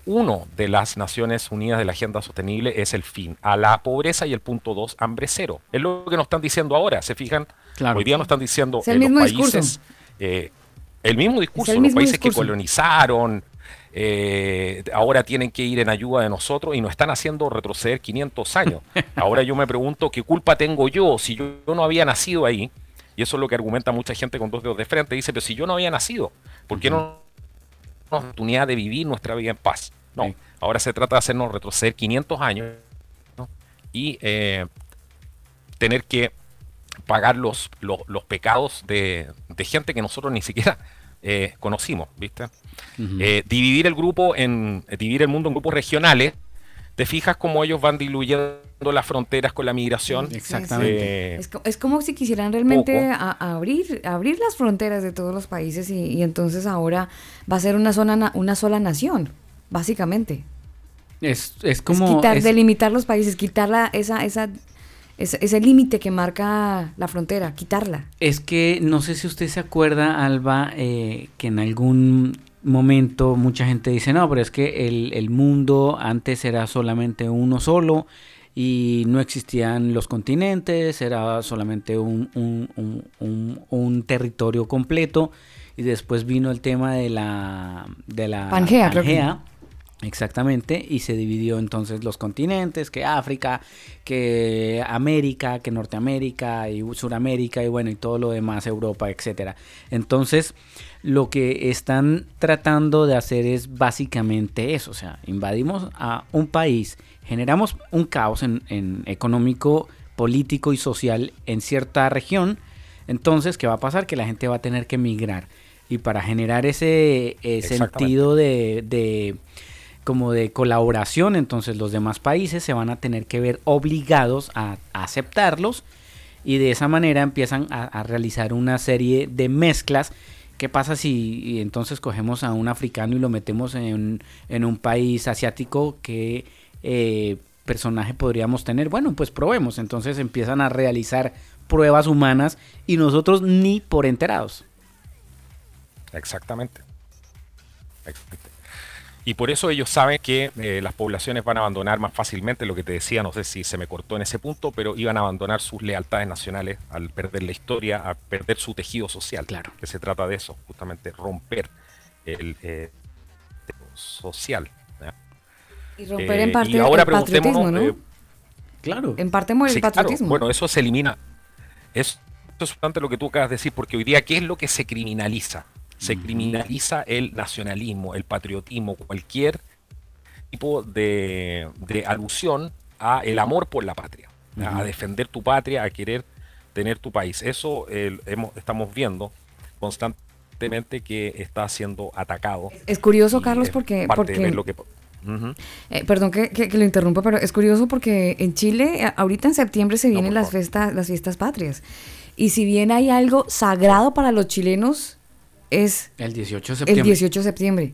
uno de las Naciones Unidas de la Agenda Sostenible es el fin a la pobreza y el punto 2, hambre cero. Es lo que nos están diciendo ahora, ¿se fijan? Claro. Hoy día nos están diciendo Es el eh, los mismo discurso. países, eh, el mismo discurso, mismo los países que colonizaron, eh, ahora tienen que ir en ayuda de nosotros y nos están haciendo retroceder 500 años. <laughs> Ahora yo me pregunto, ¿qué culpa tengo yo si yo, yo no había nacido ahí? Y eso es lo que argumenta mucha gente con dos dedos de frente. Dice, pero si yo no había nacido, ¿por qué no la oportunidad de vivir nuestra vida en paz? No, Sí. ahora se trata de hacernos retroceder 500 años ¿no? y eh, tener que pagar los, los, los pecados de, de gente que nosotros ni siquiera eh, conocimos, ¿viste? Eh, dividir el grupo en dividir el mundo en grupos regionales. ¿Te fijas cómo ellos van diluyendo las fronteras con la migración? Exactamente. Eh, Es, es como si quisieran realmente poco. a- a abrir, abrir las fronteras de todos los países y, y entonces ahora va a ser una, zona, na- una sola nación, básicamente. Es, es Es como. quitar, es- delimitar los países, quitar la- esa, esa, ese, ese límite que marca la frontera, quitarla. Es que no sé si usted se acuerda, Alba, eh, que en algún momento mucha gente dice, no, pero es que el, el mundo antes era solamente uno solo y no existían los continentes, era solamente un, un- un- territorio completo y después vino el tema de la, de la Pangea, Exactamente, y se dividió entonces los continentes, que África, que América, que Norteamérica y Suramérica y bueno, y todo lo demás, Europa, etcétera. Entonces, lo que están tratando de hacer es básicamente eso, o sea, invadimos a un país, generamos un caos en, en económico, político y social en cierta región, entonces, ¿qué va a pasar? Que la gente va a tener que migrar. Y para generar ese eh, sentido de, de- como de colaboración, entonces los demás países se van a tener que ver obligados a, a aceptarlos y de esa manera empiezan a, a realizar una serie de mezclas. ¿Qué pasa si entonces cogemos a un africano y lo metemos en, en un país asiático? ¿Qué eh, personaje podríamos tener? Bueno, pues probemos. Entonces empiezan a realizar pruebas humanas y nosotros ni por enterados. Exactamente. Exactamente. Y por eso ellos saben que eh, las poblaciones van a abandonar más fácilmente, lo que te decía, no sé si se me cortó en ese punto, pero iban a abandonar sus lealtades nacionales al perder la historia, a perder su tejido social. Claro. Que se trata de eso, justamente romper el eh, social. ¿ya? Y romper Eh, en parte y ahora el patriotismo, ¿no? preguntémonos, eh, Claro. en parte Sí, el claro. patriotismo. Bueno, eso se elimina. Es, eso es importante lo que tú acabas de decir, porque hoy día, ¿qué es lo que se criminaliza? Se criminaliza el nacionalismo, el patriotismo, cualquier tipo de, de alusión a el amor por la patria, a- a defender tu patria, a querer tener tu país. Eso eh, hemos- estamos viendo constantemente que está siendo atacado. Es curioso, Carlos, porque, porque lo que-. Eh, perdón que, que- que lo interrumpa, pero es curioso porque en Chile, ahorita en septiembre se vienen las fiestas, las fiestas patrias. Y si bien hay algo sagrado para los chilenos, es El 18 de el septiembre. 18 de septiembre.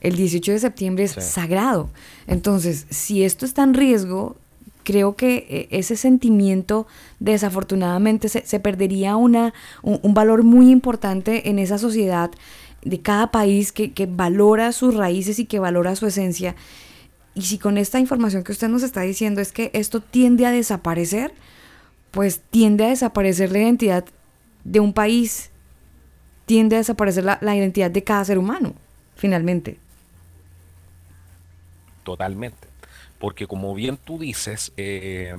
El 18 de septiembre es Sí. sagrado. Entonces, si esto está en riesgo, creo que eh, ese sentimiento desafortunadamente se, se perdería una, un, un valor muy importante en esa sociedad de cada país que, que valora sus raíces y que valora su esencia. Y si con esta información que usted nos está diciendo es que esto tiende a desaparecer, pues tiende a desaparecer la identidad de un país, tiende a desaparecer la, la identidad de cada ser humano, finalmente. Totalmente. Porque como bien tú dices, eh,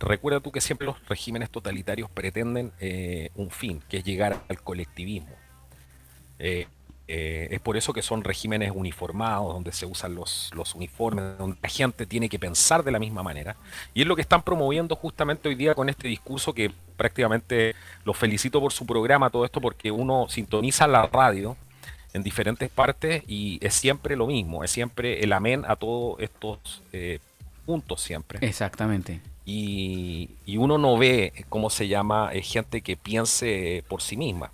recuerda tú que siempre los regímenes totalitarios pretenden eh, un fin, que es llegar al colectivismo. Eh, es por eso que son regímenes uniformados, donde se usan los, los uniformes, donde la gente tiene que pensar de la misma manera. Y es lo que están promoviendo justamente hoy día con este discurso que prácticamente los felicito por su programa, todo esto, porque uno sintoniza la radio en diferentes partes y es siempre lo mismo, es siempre el amén a todos estos eh, puntos siempre. Exactamente. Y, y uno no ve, ¿cómo se llama?, eh, gente que piense por sí misma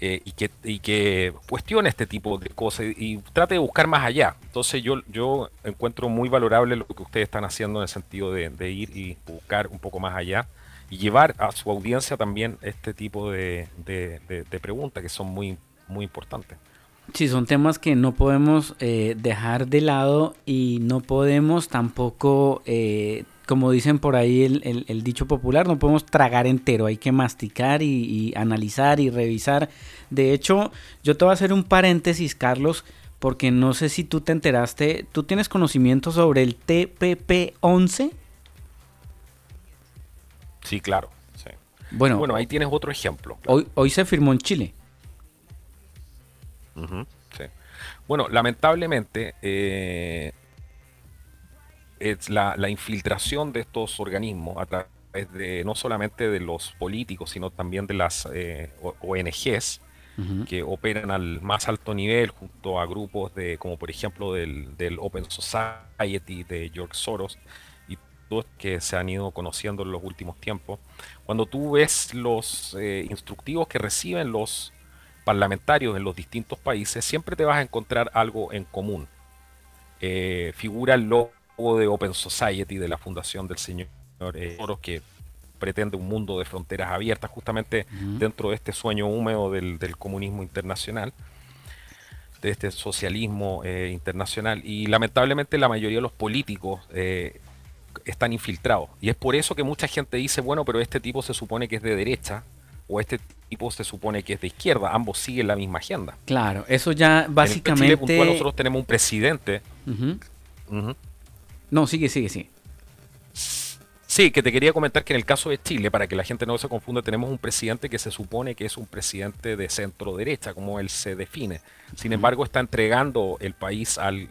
eh, y, que, y que cuestione este tipo de cosas y, trate de buscar más allá. Entonces yo, yo encuentro muy valorable lo que ustedes están haciendo en el sentido de, de ir y buscar un poco más allá y llevar a su audiencia también este tipo de, de- preguntas que son muy, muy importantes. Sí, son temas que no podemos eh, dejar de lado y no podemos tampoco, eh, como dicen por ahí el, el- dicho popular, no podemos tragar entero, hay que masticar y, y analizar y revisar. De hecho, yo te voy a hacer un paréntesis, Carlos, porque no sé si tú te enteraste, ¿tú tienes conocimiento sobre el TPP-11? Sí, claro. sí. Bueno, Bueno, ahí tienes otro ejemplo. hoy, hoy se firmó en Chile. Sí. Bueno, lamentablemente, eh, es la, la infiltración de estos organismos a través de no solamente de los políticos, sino también de las eh, ONGs que operan al más alto nivel junto a grupos de, como por ejemplo del, del Open Society de George Soros que se han ido conociendo en los últimos tiempos. Cuando tú ves los eh, instructivos que reciben los parlamentarios en los distintos países, siempre te vas a encontrar algo en común. Eh, figura el logo de Open Society de la fundación del señor eh, que pretende un mundo de fronteras abiertas justamente dentro de este sueño húmedo del, comunismo internacional, de este socialismo eh, internacional. Y lamentablemente la mayoría de los políticos eh, están infiltrados. Y es por eso que mucha gente dice, bueno, pero este tipo se supone que es de derecha o este tipo se supone que es de izquierda. Ambos siguen la misma agenda. Claro, eso ya básicamente... En Chile nosotros tenemos un presidente. No, sigue, sigue, sigue. Sí, que te quería comentar que en el caso de Chile, para que la gente no se confunda, tenemos un presidente que se supone que es un presidente de centro derecha, como él se define. Sin embargo, está entregando el país al,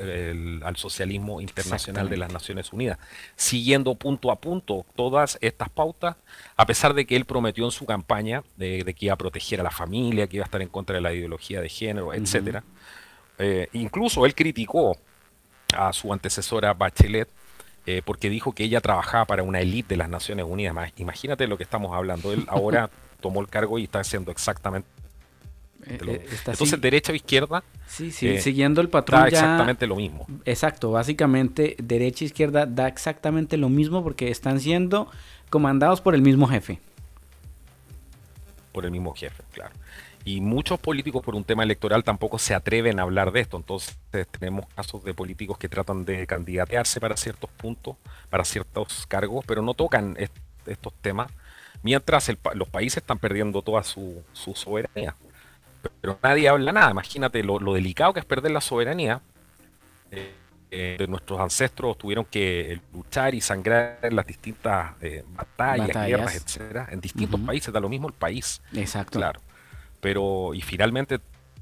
socialismo internacional de las Naciones Unidas, siguiendo punto a punto todas estas pautas, a pesar de que él prometió en su campaña de, que iba a proteger a la familia, que iba a estar en contra de la ideología de género, etcétera. Eh, incluso él criticó a su antecesora Bachelet eh, porque dijo que ella trabajaba para una élite de las Naciones Unidas. Imagínate lo que estamos hablando. Él ahora <laughs> tomó el cargo y está haciendo exactamente eh, eh, Entonces, derecha o izquierda. Sí, sí, siguiendo el patrón. Da exactamente lo mismo. Exacto, básicamente derecha e izquierda da exactamente lo mismo porque están siendo comandados por el mismo jefe. Por el mismo jefe, claro. Y muchos políticos por un tema electoral tampoco se atreven a hablar de esto. Entonces tenemos casos de políticos que tratan de candidatearse para ciertos puntos, para ciertos cargos, pero no tocan estos temas, mientras los países están perdiendo toda su, soberanía. Pero nadie habla nada. Imagínate lo, delicado que es perder la soberanía. Eh, eh, de nuestros ancestros tuvieron que luchar y sangrar en las distintas eh, batallas, guerras, etcétera, en distintos países, da lo mismo el país. Exacto. Claro pero y finalmente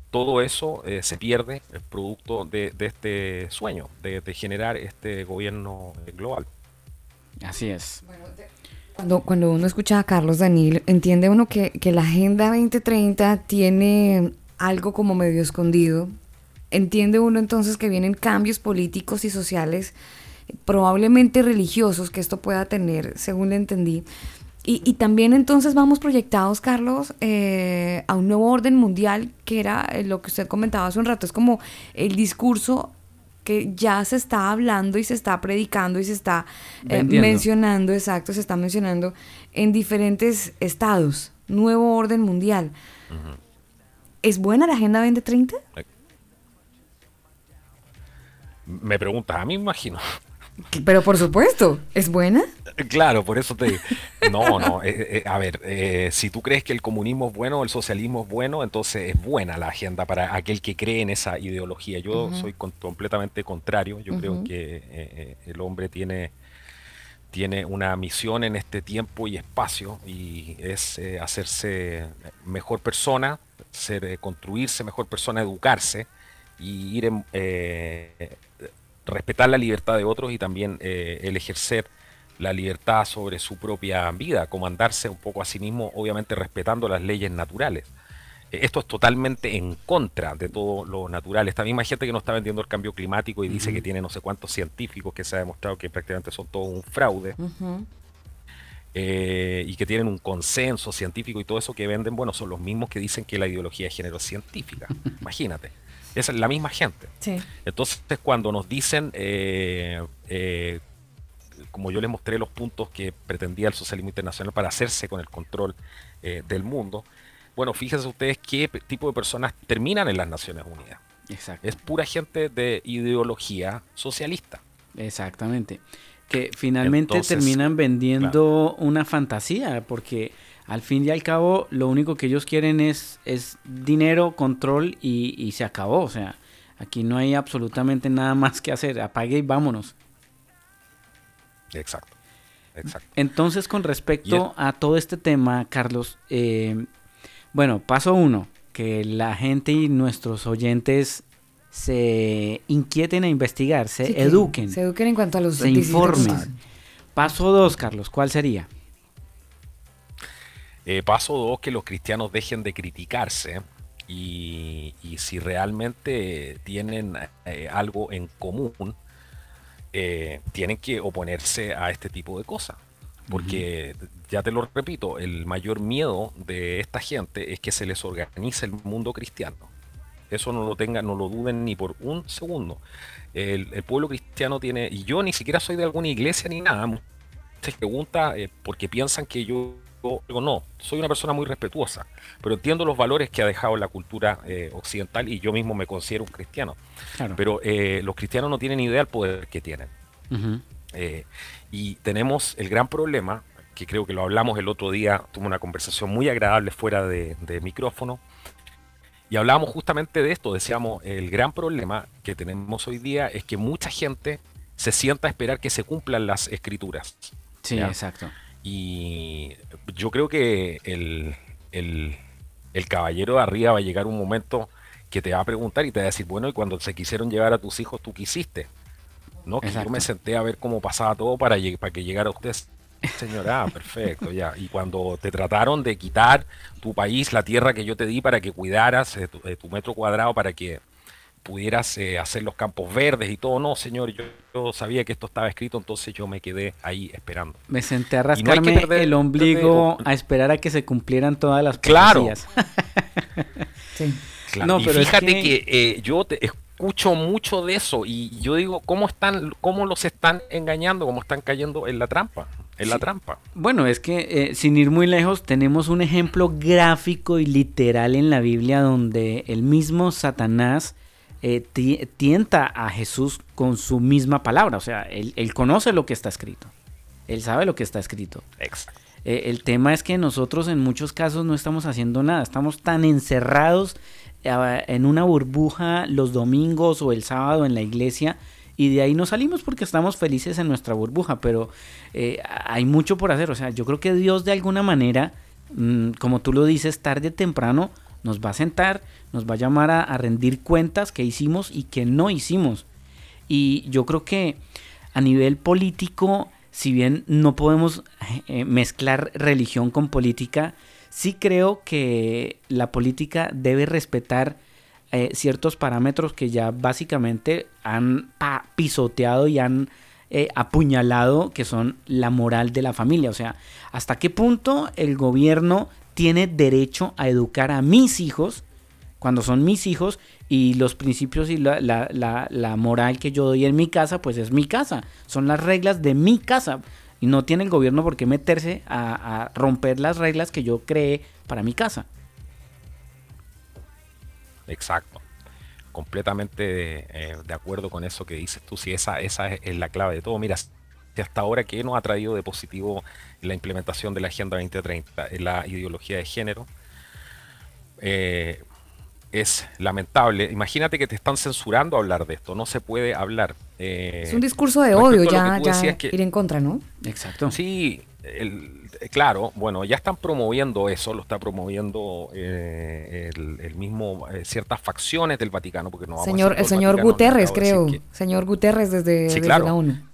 todo eso eh, se pierde el producto de, este sueño, de, generar este gobierno global. Así es. Cuando, cuando uno escucha a Carlos Daniel, entiende uno que, que la Agenda 2030 tiene algo como medio escondido. Entiende uno entonces que vienen cambios políticos y sociales, probablemente religiosos, que esto pueda tener, según le entendí. Y, también entonces vamos proyectados, Carlos, eh, a un nuevo orden mundial, que era eh, lo que usted comentaba hace un rato, es como el discurso que ya se está hablando y se está predicando y se está eh, mencionando, exacto, se está mencionando en diferentes estados, nuevo orden mundial. ¿Es buena la Agenda 2030? Me preguntas, a mí me imagino. Pero por supuesto, ¿es buena? Claro, por eso te digo. No, no. Eh, eh, a ver, eh, si tú crees que el comunismo es bueno, el socialismo es bueno, entonces es buena la agenda para aquel que cree en esa ideología. Yo soy completamente contrario. Yo creo que el hombre tiene, tiene una misión en este tiempo y espacio y es hacerse mejor persona, ser, construirse mejor persona, educarse y ir en, respetar la libertad de otros y también el ejercer la libertad sobre su propia vida, comandarse un poco a sí mismo, obviamente respetando las leyes naturales. Eh, esto es totalmente en contra de todo lo natural. Esta misma gente que no está vendiendo el cambio climático y dice que tiene no sé cuántos científicos que se ha demostrado que prácticamente son todo un fraude. Eh, y que tienen un consenso científico y todo eso que venden, bueno, son los mismos que dicen que la ideología de género es científica. <laughs> Imagínate. Esa es la misma gente. Entonces, cuando nos dicen eh, como yo les mostré los puntos que pretendía el socialismo internacional para hacerse con el control eh, del mundo, bueno, fíjense ustedes qué tipo de personas terminan en las Naciones Unidas. Exacto. Es pura gente de ideología socialista. Exactamente. Que finalmente terminan vendiendo una fantasía, porque al fin y al cabo lo único que ellos quieren es, es dinero, control y, y se acabó. O sea, aquí no hay absolutamente nada más que hacer. Apague y vámonos. Exacto. Exacto. Entonces, con respecto a todo este tema, Carlos, eh, bueno, paso uno, que la gente y nuestros oyentes se inquieten a investigar, se eduquen. Se eduquen en cuanto a los Se informen. Paso dos, Carlos, ¿cuál sería? Eh, paso dos, que los cristianos dejen de criticarse y, si realmente tienen eh, algo en común, eh, tienen que oponerse a este tipo de cosas. Porque, ya te lo repito, el mayor miedo de esta gente es que se les organice el mundo cristiano. Eso no lo tengan, no lo duden ni por un segundo. El, pueblo cristiano tiene, y yo ni siquiera soy de alguna iglesia ni nada, pregunta eh, porque piensan que yo digo, no, soy una persona muy respetuosa, pero entiendo los valores que ha dejado la cultura eh, occidental y yo mismo me considero un cristiano. Pero eh, los cristianos no tienen idea del poder que tienen. y tenemos el gran problema, que creo que lo hablamos el otro día, tuve una conversación muy agradable fuera de, de micrófono, y hablábamos justamente de esto, decíamos, el gran problema que tenemos hoy día es que mucha gente se sienta a esperar que se cumplan las escrituras. Sí, exacto. Y yo creo que el, caballero de arriba va a llegar un momento que te va a preguntar y te va a decir, bueno, y cuando se quisieron llevar a tus hijos, ¿tú quisiste? ¿No? Que yo me senté a ver cómo pasaba todo para, para que llegara usted. Señora, ah, perfecto, ya. Y cuando te trataron de quitar tu país, la tierra que yo te di para que cuidaras, eh, tu metro cuadrado para que pudieras eh, hacer los campos verdes y todo. No, señor, yo, sabía que esto estaba escrito, entonces yo me quedé ahí esperando. Me senté a rascarme el ombligo a esperar a que se cumplieran todas las Claro. <laughs> sí. No, pero fíjate que, eh, yo te escucho mucho de eso y yo digo, ¿cómo están, cómo los están engañando, cómo están cayendo en la trampa? En la trampa. Bueno, es que eh, sin ir muy lejos, tenemos un ejemplo gráfico y literal en la Biblia donde el mismo Satanás eh, tienta a Jesús con su misma palabra. O sea, él, conoce lo que está escrito. Él sabe lo que está escrito. Eh, el tema es que nosotros en muchos casos no estamos haciendo nada. Estamos tan encerrados eh, en una burbuja los domingos o el sábado en la iglesia y de ahí no salimos porque estamos felices en nuestra burbuja, pero hay mucho por hacer. O sea, yo creo que Dios de alguna manera, mm, como tú lo dices, tarde o temprano nos va a sentar, nos va a llamar a, rendir cuentas que hicimos y que no hicimos. Y yo creo que a nivel político, si bien no podemos eh, mezclar religión con política, sí creo que la política debe respetar eh, ciertos parámetros que ya básicamente han pisoteado y han eh, apuñalado, que son la moral de la familia. O sea, hasta qué punto el gobierno tiene derecho a educar a mis hijos cuando son mis hijos y los principios y la, la, moral que yo doy en mi casa, pues es mi casa, son las reglas de mi casa y no tiene el gobierno por qué meterse a, romper las reglas que yo creé para mi casa. Exacto, completamente eh, de acuerdo con eso que dices tú, si esa, esa es la clave de todo. Mira, hasta ahora qué nos ha traído de positivo la implementación de la Agenda 2030 en la ideología de género. Eh, es lamentable. Imagínate que te están censurando hablar de esto, no se puede hablar. Eh, es un discurso de odio ya, ya ir en contra, ¿no? Exacto. Sí, claro, bueno, ya están promoviendo eso, lo está promoviendo eh, el, mismo, ciertas facciones del Vaticano, porque no señor, El señor Guterres, creo, señor Guterres desde, la ONU.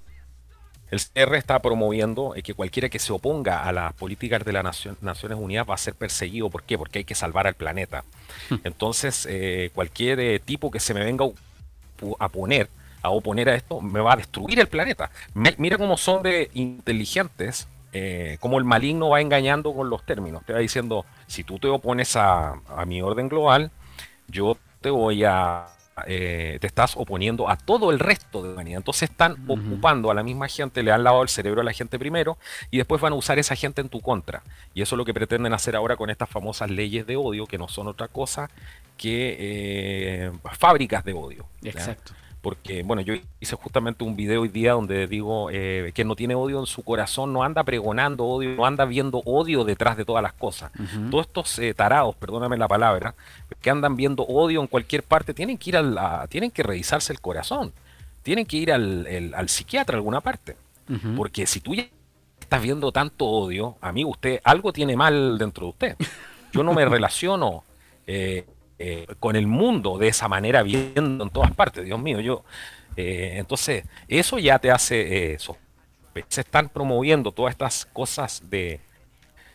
El CR está promoviendo eh, que cualquiera que se oponga a las políticas de las Naciones Unidas va a ser perseguido. ¿Por qué? Porque hay que salvar al planeta. Hmm. Entonces, eh, cualquier eh, tipo que se me venga a poner, a oponer a esto, me va a destruir el planeta. mira cómo son de inteligentes, cómo el maligno va engañando con los términos. Te va diciendo, si tú te opones a mi orden global, yo te voy a eh, te estás oponiendo a todo el resto de la humanidad. Entonces están ocupando a la misma gente, le han lavado el cerebro a la gente primero y después van a usar esa gente en tu contra. Y eso es lo que pretenden hacer ahora con estas famosas leyes de odio, que no son otra cosa que eh, fábricas de odio. Exacto porque, bueno, yo hice justamente un video hoy día donde digo eh, que no tiene odio en su corazón, no anda pregonando odio, no anda viendo odio detrás de todas las cosas. Todos estos eh, tarados, perdóname la palabra, que andan viendo odio en cualquier parte, tienen que ir a la, tienen que revisarse el corazón, tienen que ir al, al, psiquiatra a alguna parte. Porque si tú ya estás viendo tanto odio, amigo, usted algo tiene mal dentro de usted. Yo no me <laughs> relaciono eh, eh, con el mundo de esa manera viendo en todas partes, Dios mío, yo eh, entonces eso ya te hace eso. Eh, se están promoviendo todas estas cosas de,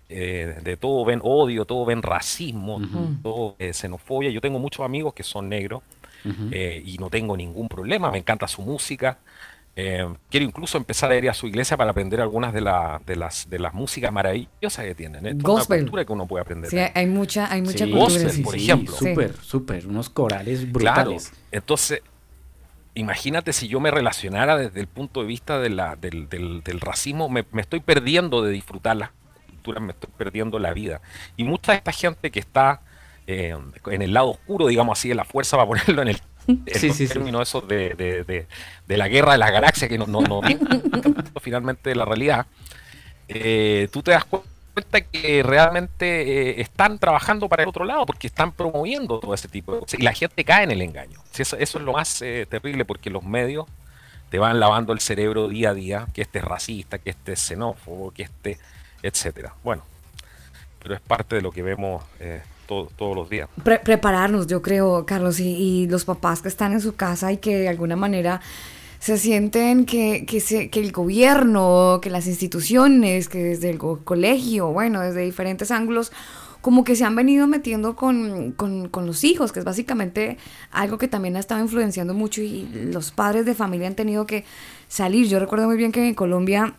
de todo ven odio, todo ven racismo, todo xenofobia. Yo tengo muchos amigos que son negros y no tengo ningún problema, me encanta su música, eh, quiero incluso empezar a ir a su iglesia para aprender algunas de, de, las, de las músicas maravillosas que tienen. Es una cultura que uno puede aprender. Sí, hay mucha, hay mucha cultura. por ejemplo. Súper, súper. Unos corales brutales. Entonces, imagínate si yo me relacionara desde el punto de vista de la, del, del- del racismo, me, me estoy perdiendo de disfrutar las culturas, me estoy perdiendo la vida. Y mucha de esta gente que está eh, en el lado oscuro, digamos así, de la fuerza, para <laughs> ponerlo en el en Sí, sí, esos de, de- de- de la guerra de las galaxias, que no, no, no <laughs> finalmente de la realidad, eh, tú te das cuenta que realmente eh, están trabajando para el otro lado porque están promoviendo todo ese tipo de cosas y la gente cae en el engaño. Eso, eso es lo más eh, terrible porque los medios te van lavando el cerebro día a día, que este es racista, que este es xenófobo, que este, etcétera. Bueno, pero es parte de lo que vemos to- todos los días. Pre- prepararnos, yo creo, Carlos, y, los papás que están en su casa y que de alguna manera se sienten que, que, el gobierno, que las instituciones, que desde el colegio, bueno, desde diferentes ángulos, como que se han venido metiendo con, con- con los hijos, que es básicamente algo que también ha estado influenciando mucho y los padres de familia han tenido que salir. Yo recuerdo muy bien que en Colombia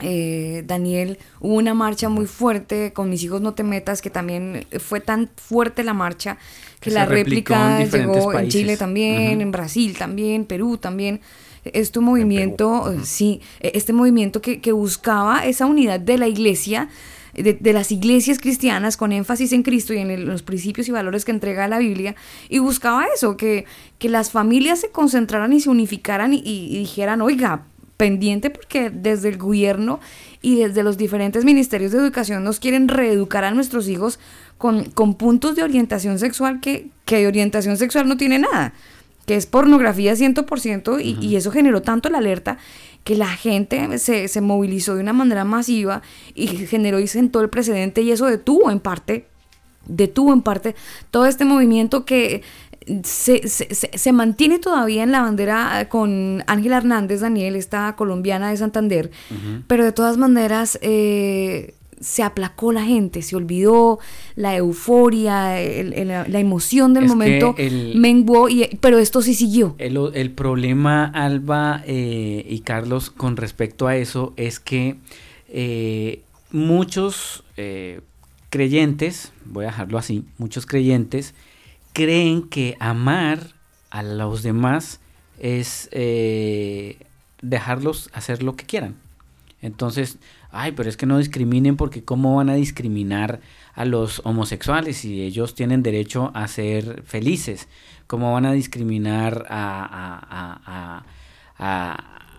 eh, Daniel, hubo una marcha muy fuerte con Mis hijos no te metas, que también fue tan fuerte la marcha que, la en réplica llegó en. Chile también, en Brasil también, Perú también. Este movimiento, eh, sí, eh, este movimiento que, que buscaba esa unidad de la iglesia, de, de las iglesias cristianas con énfasis en Cristo y en el- los principios y valores que entrega la Biblia, y buscaba eso, que, que las familias se concentraran y se unificaran y, y dijeran, oiga, pendiente porque desde el gobierno y desde los diferentes ministerios de educación nos quieren reeducar a nuestros hijos con, con puntos de orientación sexual que, que de orientación sexual no tiene nada, que es pornografía 100% y, y eso generó tanto la alerta que la gente se, se movilizó de una manera masiva y generó y sentó el precedente y eso detuvo en parte detuvo en parte todo este movimiento que se, se- se- mantiene todavía en la bandera eh, con Ángela Hernández, Daniel, esta colombiana de Santander, pero de todas maneras eh, se aplacó la gente, se olvidó la euforia, el- el- la emoción del Es momento, el- menguó, y, pero esto sí siguió. El, el problema, Alba eh, y Carlos, con respecto a eso, es que eh, muchos creyentes, voy a dejarlo así, muchos creyentes creen que amar a los demás es eh, dejarlos hacer lo que quieran. Entonces, ay, pero es que no discriminen porque cómo van a discriminar a los homosexuales si ellos tienen derecho a ser felices. ¿Cómo van a discriminar a,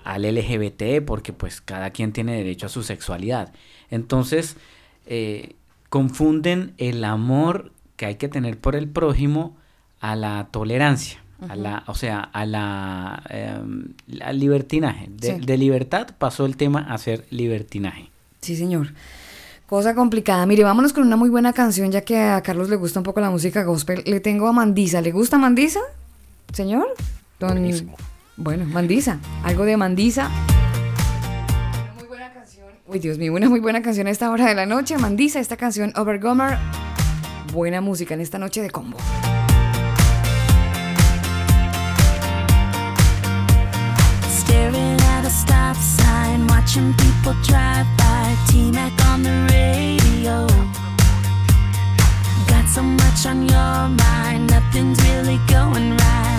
al LGBT porque pues cada quien tiene derecho a su sexualidad? Entonces, eh, confunden el amor que hay que tener por el prójimo a la tolerancia. A la, o sea, a la em, al libertinaje. De, Sí. de libertad pasó el tema a ser libertinaje. Sí, señor. Cosa complicada. Mire, vámonos con una muy buena canción, ya que a Carlos le gusta un poco la música gospel. Le tengo a Mandisa. ¿Le gusta Mandisa? Señor. Don- Buenísimo. Bueno, Mandisa. Algo de Mandisa. Una muy buena canción. Uy, Dios mío, una muy buena canción a esta hora de la noche. Mandisa, esta canción Overgomer. Buena música en esta noche de combo. Got so much on your mind, nothing's really going right.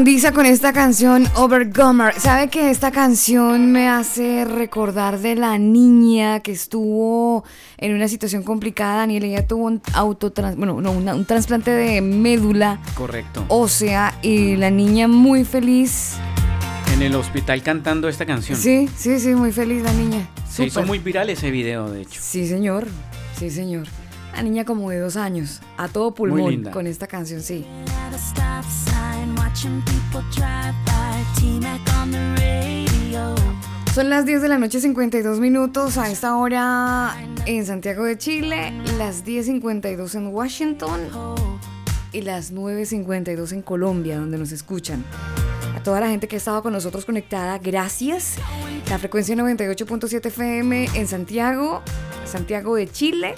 Mandisa con esta canción Overcomer. ¿Sabe que esta canción me hace recordar de la niña que estuvo en una situación complicada? Daniel, ella tuvo un autotrans, bueno, no, una- un trasplante de médula Correcto. ósea y la niña muy feliz. En el hospital cantando esta canción. Sí, sí, sí, muy feliz la niña. Se hizo Súper. muy viral ese video, de hecho. Sí, señor. Sí, señor. La niña como de dos años, a todo pulmón linda. con esta canción, sí. Son las 10 de la noche, 52 minutos a esta hora en Santiago de Chile, las 10.52 en Washington y las 9.52 en Colombia, donde nos escuchan. A toda la gente que ha estado con nosotros conectada, gracias. La frecuencia 98.7 FM en Santiago, Santiago de Chile.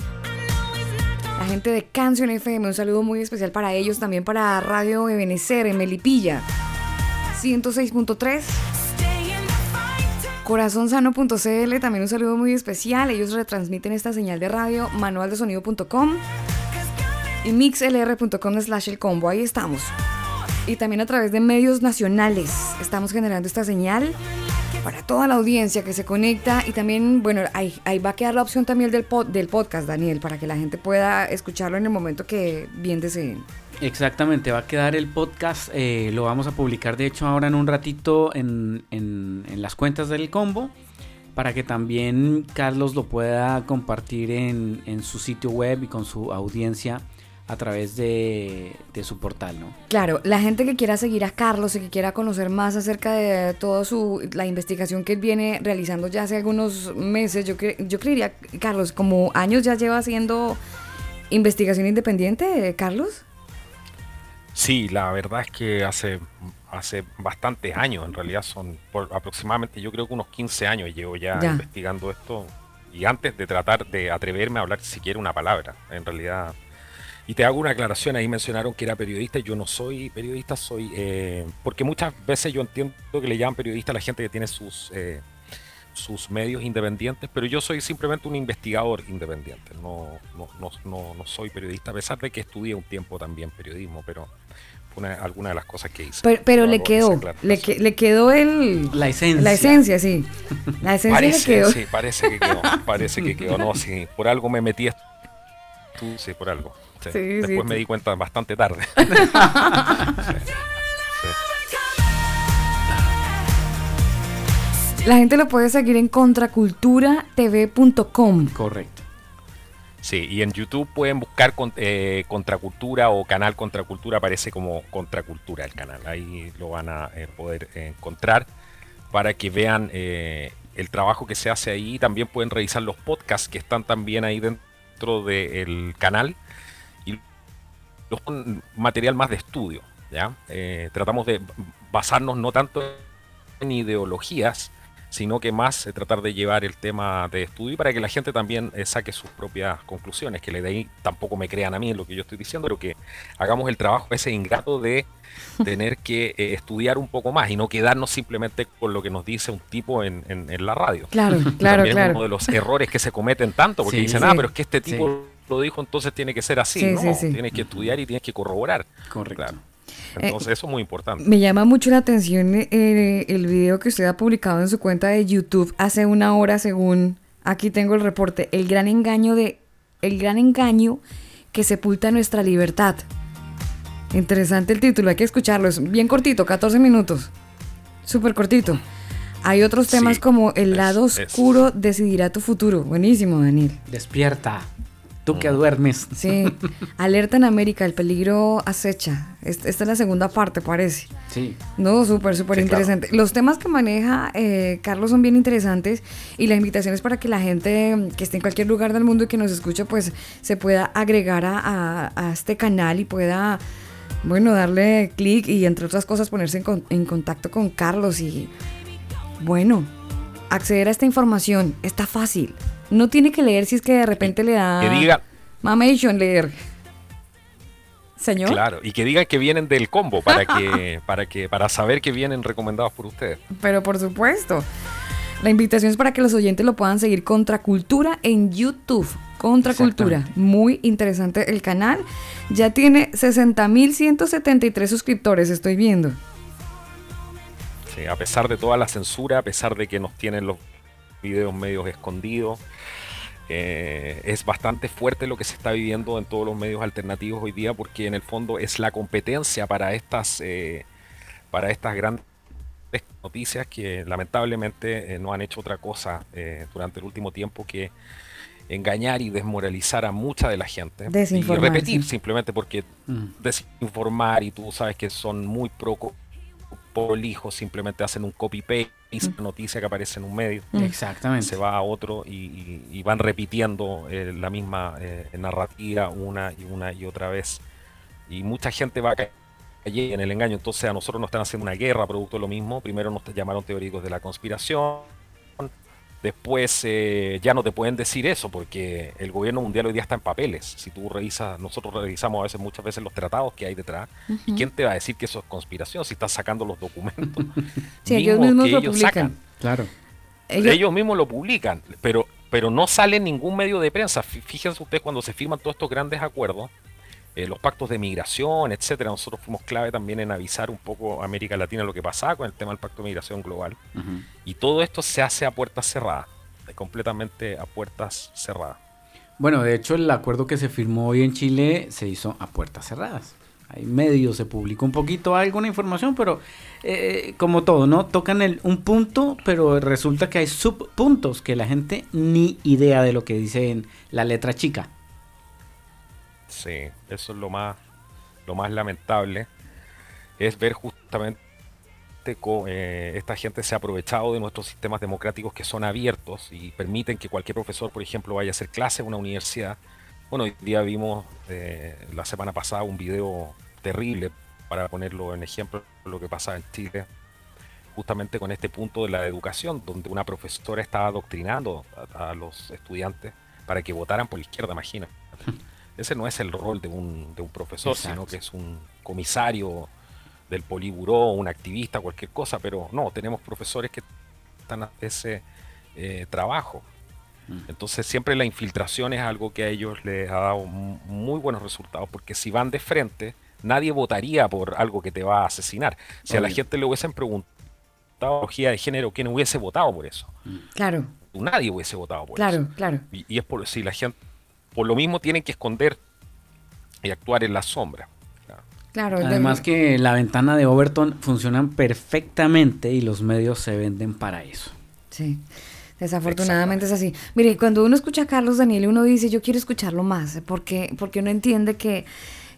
La gente de Canción FM, un saludo muy especial para ellos, también para Radio Ebenecer en Melipilla, 106.3. Corazonsano.cl, también un saludo muy especial. Ellos retransmiten esta señal de radio, manualdesonido.com y mixlr.com slash el combo. Ahí estamos. Y también a través de medios nacionales estamos generando esta señal para toda la audiencia que se conecta. Y también, bueno, ahí, ahí va a quedar la opción también del, pod- del podcast, Daniel, para que la gente pueda escucharlo en el momento que bien deseen. Exactamente, va a quedar el podcast, eh, lo vamos a publicar de hecho ahora en un ratito en, en- en las cuentas del combo, para que también Carlos lo pueda compartir en, en su sitio web y con su audiencia a través de, de su portal, ¿no? Claro, la gente que quiera seguir a Carlos y que quiera conocer más acerca de toda su la investigación que él viene realizando ya hace algunos meses, yo cre- yo creería, Carlos, como años ya lleva haciendo investigación independiente, Carlos. Sí, la verdad es que hace, hace bastantes años, en realidad son por aproximadamente, yo creo que unos 15 años llevo ya, Ya. investigando esto. Y antes de tratar de atreverme a hablar siquiera una palabra, en realidad. Y te hago una aclaración, ahí mencionaron que era periodista, y yo no soy periodista, soy... eh, porque muchas veces yo entiendo que le llaman periodista a la gente que tiene sus... eh, sus medios independientes, pero yo soy simplemente un investigador independiente, no, no, no, no, no soy periodista, a pesar de que estudié un tiempo también periodismo, pero fue una, alguna de las cosas que hice. Pero, pero le quedó, le, que- le quedó el... La esencia. La esencia, sí. La esencia le Parece, quedó. sí, parece que quedó, parece que quedó, no, sí, por algo me metí sí, por algo. Sí. Sí, sí, Después me sí. di cuenta bastante tarde. <laughs> La gente lo puede seguir en contraculturatv.com. Correcto. Sí, y en YouTube pueden buscar con- eh, Contracultura o Canal Contracultura, aparece como Contracultura el canal. Ahí lo van a eh, poder encontrar para que vean eh, el trabajo que se hace ahí. También pueden revisar los podcasts que están también ahí dentro del canal. Un material más de estudio. ¿ya? Eh, tratamos de basarnos no tanto en ideologías, sino que más eh, tratar de llevar el tema de estudio para que la gente también eh, saque sus propias conclusiones, que le de ahí tampoco me crean a mí en lo que yo estoy diciendo, pero que hagamos el trabajo ese ingrato de <laughs> tener que eh, estudiar un poco más y no quedarnos simplemente con lo que nos dice un tipo en, en- en la radio. Claro, <laughs> claro, también es claro. uno de los errores que se cometen tanto, porque Sí. dicen, Sí. ah, pero es que este tipo lo dijo, entonces tiene que ser así. Sí, no, sí, sí. tienes que estudiar y tienes que corroborar. Correcto. Claro. Entonces eso es muy importante. Me llama mucho la atención eh, el video que usted ha publicado en su cuenta de YouTube hace una hora, según aquí tengo el reporte, el gran engaño de el gran engaño que sepulta nuestra libertad. Interesante el título, hay que escucharlo, es bien cortito, 14 minutos. Súper cortito. Hay otros temas Sí, como el lado es- oscuro decidirá tu futuro. Buenísimo, Daniel. Despierta. Tú que duermes. Sí. Alerta en América, el peligro acecha. Est- Esta es la segunda parte, parece. Sí. No, súper, súper Sí, claro. interesante. Los temas que maneja eh, Carlos son bien interesantes y la invitación es para que la gente que esté en cualquier lugar del mundo y que nos escuche, pues se pueda agregar a, a- a este canal y pueda, bueno, darle clic y entre otras cosas ponerse en, con- en contacto con Carlos y, bueno, acceder a esta información está fácil. No tiene que leer si es que de repente le da... Que diga, Mamation leer. Señor. Claro, y que digan que vienen del combo para que, <laughs> para que, para saber que vienen recomendados por ustedes. Pero por supuesto. La invitación es para que los oyentes lo puedan seguir Contracultura en YouTube. Contracultura. Muy interesante el canal. Ya tiene 60.173 suscriptores, estoy viendo. Sí, a pesar de toda la censura, a pesar de que nos tienen los videos medios escondidos, eh, es bastante fuerte lo que se está viviendo en todos los medios alternativos hoy día, porque en el fondo es la competencia para estas, eh, para estas grandes noticias que lamentablemente eh, no han hecho otra cosa eh, durante el último tiempo que engañar y desmoralizar a mucha de la gente y repetir sí. simplemente porque Mm. desinformar y tú sabes que son muy pro prolijos, simplemente hacen un copy paste una noticia que aparece en un medio. Mm. Exactamente. se va a otro y, y- y van repitiendo eh, la misma eh, narrativa una y una y otra vez. Y mucha gente va a caer en el engaño. Entonces a nosotros nos están haciendo una guerra producto de lo mismo. Primero nos llamaron teóricos de la conspiración después eh, ya no te pueden decir eso porque el gobierno mundial hoy día está en papeles si tú revisas nosotros revisamos a veces muchas veces los tratados que hay detrás y quién te va a decir que eso es conspiración si estás sacando los documentos <laughs> Sí, ellos mismos que lo ellos publican. sacan Claro. Ellos- ellos, mismos lo publican, pero, pero no sale en ningún medio de prensa. Fí- Fíjense ustedes cuando se firman todos estos grandes acuerdos, eh, los pactos de migración, etcétera. Nosotros fuimos clave también en avisar un poco a América Latina lo que pasaba con el tema del pacto de migración global. Y todo esto se hace a puertas cerradas, eh, completamente a puertas cerradas. Bueno, de hecho el acuerdo que se firmó hoy en Chile se hizo a puertas cerradas. Hay medios, se publicó un poquito alguna información, pero eh, como todo, ¿no? Tocan el, un punto, pero resulta que hay subpuntos que la gente ni idea de lo que dice en la letra chica. Sí, eso es lo más, lo más lamentable, es ver justamente cómo eh, esta gente se ha aprovechado de nuestros sistemas democráticos que son abiertos y permiten que cualquier profesor, por ejemplo, vaya a hacer clase en una universidad. Bueno, hoy día vimos eh, la semana pasada un video terrible, para ponerlo en ejemplo, lo que pasaba en Chile, justamente con este punto de la educación, donde una profesora estaba adoctrinando a, los estudiantes para que votaran por la izquierda, imagínate. <laughs> Ese no es el rol de un, de un profesor, Exacto. sino que es un comisario del poliburó, un activista, cualquier cosa, pero no, tenemos profesores que están a ese eh, trabajo. Entonces siempre la infiltración es algo que a ellos les ha dado mu- muy buenos resultados, porque si van de frente, nadie votaría por algo que te va a asesinar. Si a la gente le hubiesen preguntado de género, ¿quién hubiese votado por eso? Claro, Nadie hubiese votado por claro, eso. claro. Y, y es por si la gente, por lo mismo tienen que esconder y actuar en la sombra. Claro, Además que la ventana de Overton funcionan perfectamente y los medios se venden para eso. Sí, desafortunadamente es así. Mire, cuando uno escucha a Carlos Daniel, uno dice, yo quiero escucharlo más, porque, porque uno entiende que,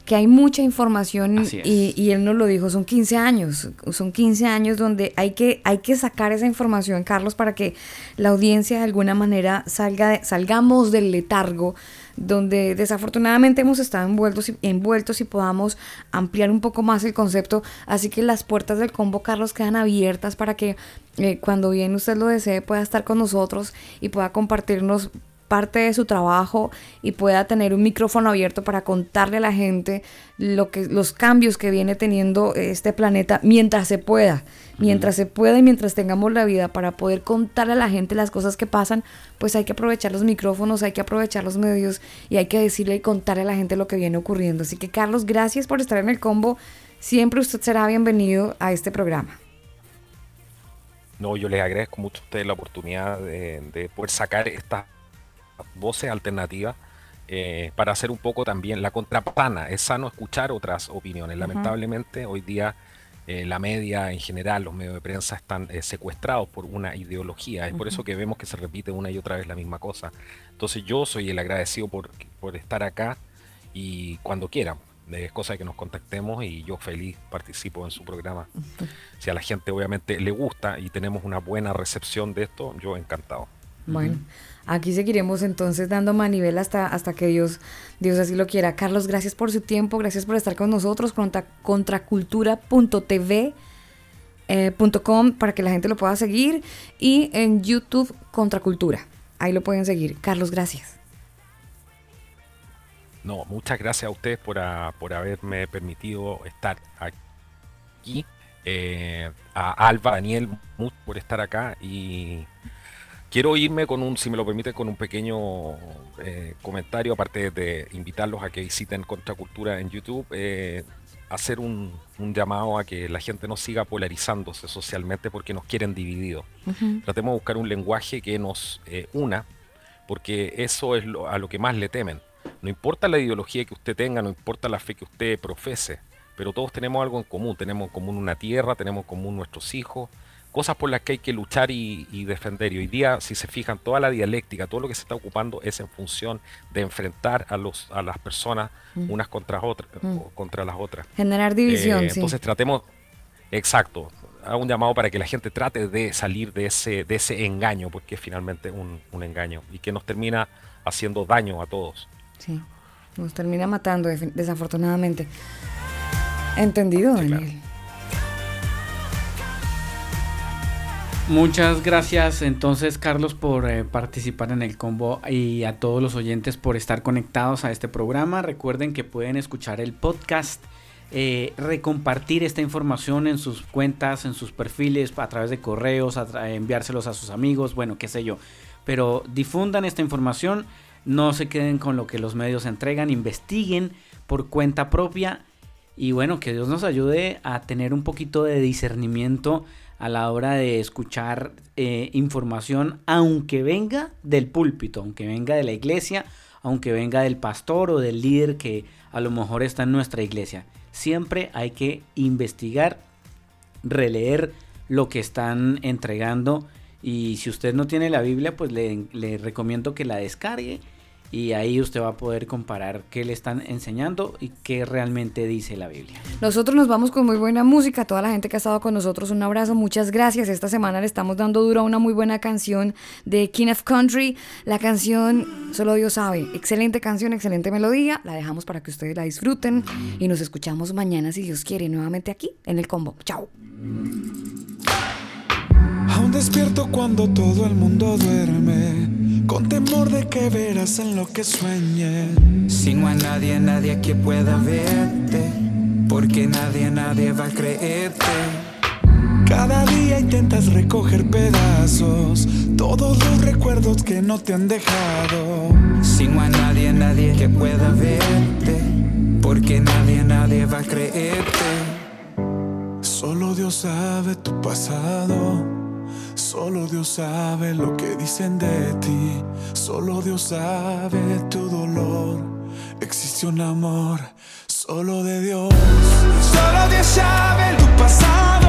que hay mucha información y, y él nos lo dijo, son 15 años, son 15 años donde hay que, hay que sacar esa información, Carlos, para que la audiencia de alguna manera salga de- salgamos del letargo donde desafortunadamente hemos estado envueltos y, envueltos y podamos ampliar un poco más el concepto. Así que las puertas del combo Carlos quedan abiertas para que eh, cuando bien usted lo desee pueda estar con nosotros y pueda compartirnos parte de su trabajo y pueda tener un micrófono abierto para contarle a la gente lo que los cambios que viene teniendo este planeta mientras se pueda, mientras se pueda y mientras tengamos la vida para poder contarle a la gente las cosas que pasan, pues hay que aprovechar los micrófonos, hay que aprovechar los medios y hay que decirle y contarle a la gente lo que viene ocurriendo. Así que Carlos, gracias por estar en el combo. Siempre usted será bienvenido a este programa. No, yo les agradezco mucho a ustedes la oportunidad de, de poder sacar estas voces alternativas eh, para hacer un poco también la contrapana. Es sano escuchar otras opiniones. Lamentablemente, hoy día eh, la media en general, los medios de prensa están eh, secuestrados por una ideología. Es por eso que vemos que se repite una y otra vez la misma cosa. Entonces yo soy el agradecido por, por estar acá y cuando quieran. Es cosa de que nos contactemos y yo feliz participo en su programa. <laughs> Si a la gente obviamente le gusta y tenemos una buena recepción de esto, yo encantado. Bueno, aquí seguiremos entonces dando manivela hasta, hasta que Dios, Dios así lo quiera. Carlos, gracias por su tiempo, gracias por estar con nosotros, contra, eh, para que la gente lo pueda seguir y en YouTube Contracultura. Ahí lo pueden seguir. Carlos, gracias. No, muchas gracias a ustedes por, por haberme permitido estar aquí eh, a Alba, Daniel, por estar acá y quiero irme con un, si me lo permite, con un pequeño eh, comentario, aparte de invitarlos a que visiten Contracultura en YouTube, eh, hacer un, un llamado a que la gente no siga polarizándose socialmente porque nos quieren divididos. Tratemos de buscar un lenguaje que nos eh, una, porque eso es lo- a lo que más le temen. No importa la ideología que usted tenga, no importa la fe que usted profese, pero todos tenemos algo en común. Tenemos en común una tierra, tenemos en común nuestros hijos, cosas por las que hay que luchar y, y defender. Y hoy día, si se fijan, toda la dialéctica, todo lo que se está ocupando es en función de enfrentar a, los, a las personas Mm. unas contra, otras, Mm. contra las otras. Generar división, Eh, sí. Entonces tratemos, exacto, hago un llamado para que la gente trate de salir de ese, de ese engaño, porque es finalmente un, un engaño y que nos termina haciendo daño a todos. Sí, nos termina matando desafortunadamente. Entendido, Daniel. Muchas gracias entonces Carlos por eh, participar en el combo y a todos los oyentes por estar conectados a este programa. Recuerden que pueden escuchar el podcast, eh, recompartir esta información en sus cuentas, en sus perfiles, a través de correos, tra- enviárselos a sus amigos, bueno, qué sé yo. Pero difundan esta información, no se queden con lo que los medios entregan, investiguen por cuenta propia y bueno, que Dios nos ayude a tener un poquito de discernimiento a la hora de escuchar eh, información, aunque venga del púlpito, aunque venga de la iglesia, aunque venga del pastor o del líder que a lo mejor está en nuestra iglesia. Siempre hay que investigar, releer lo que están entregando y si usted no tiene la Biblia, pues le, le recomiendo que la descargue y ahí usted va a poder comparar qué le están enseñando y qué realmente dice la Biblia. Nosotros nos vamos con muy buena música. Toda la gente que ha estado con nosotros, un abrazo, muchas gracias. Esta semana le estamos dando duro a una muy buena canción de King of Country. La canción Solo Dios sabe. Excelente canción, excelente melodía. La dejamos para que ustedes la disfruten y nos escuchamos mañana, si Dios quiere, nuevamente aquí en el combo. Chao. Aún despierto cuando todo el mundo duerme, con temor de que verás en lo que sueñe. Si no hay nadie, nadie que pueda verte, porque nadie, nadie va a creerte. Cada día intentas recoger pedazos, todos los recuerdos que no te han dejado. Si no hay nadie, nadie que pueda verte, porque nadie, nadie va a creerte. Solo Dios sabe tu pasado, solo Dios sabe lo que dicen de ti, solo Dios sabe tu dolor. Existe un amor solo de Dios. Solo Dios sabe tu pasado,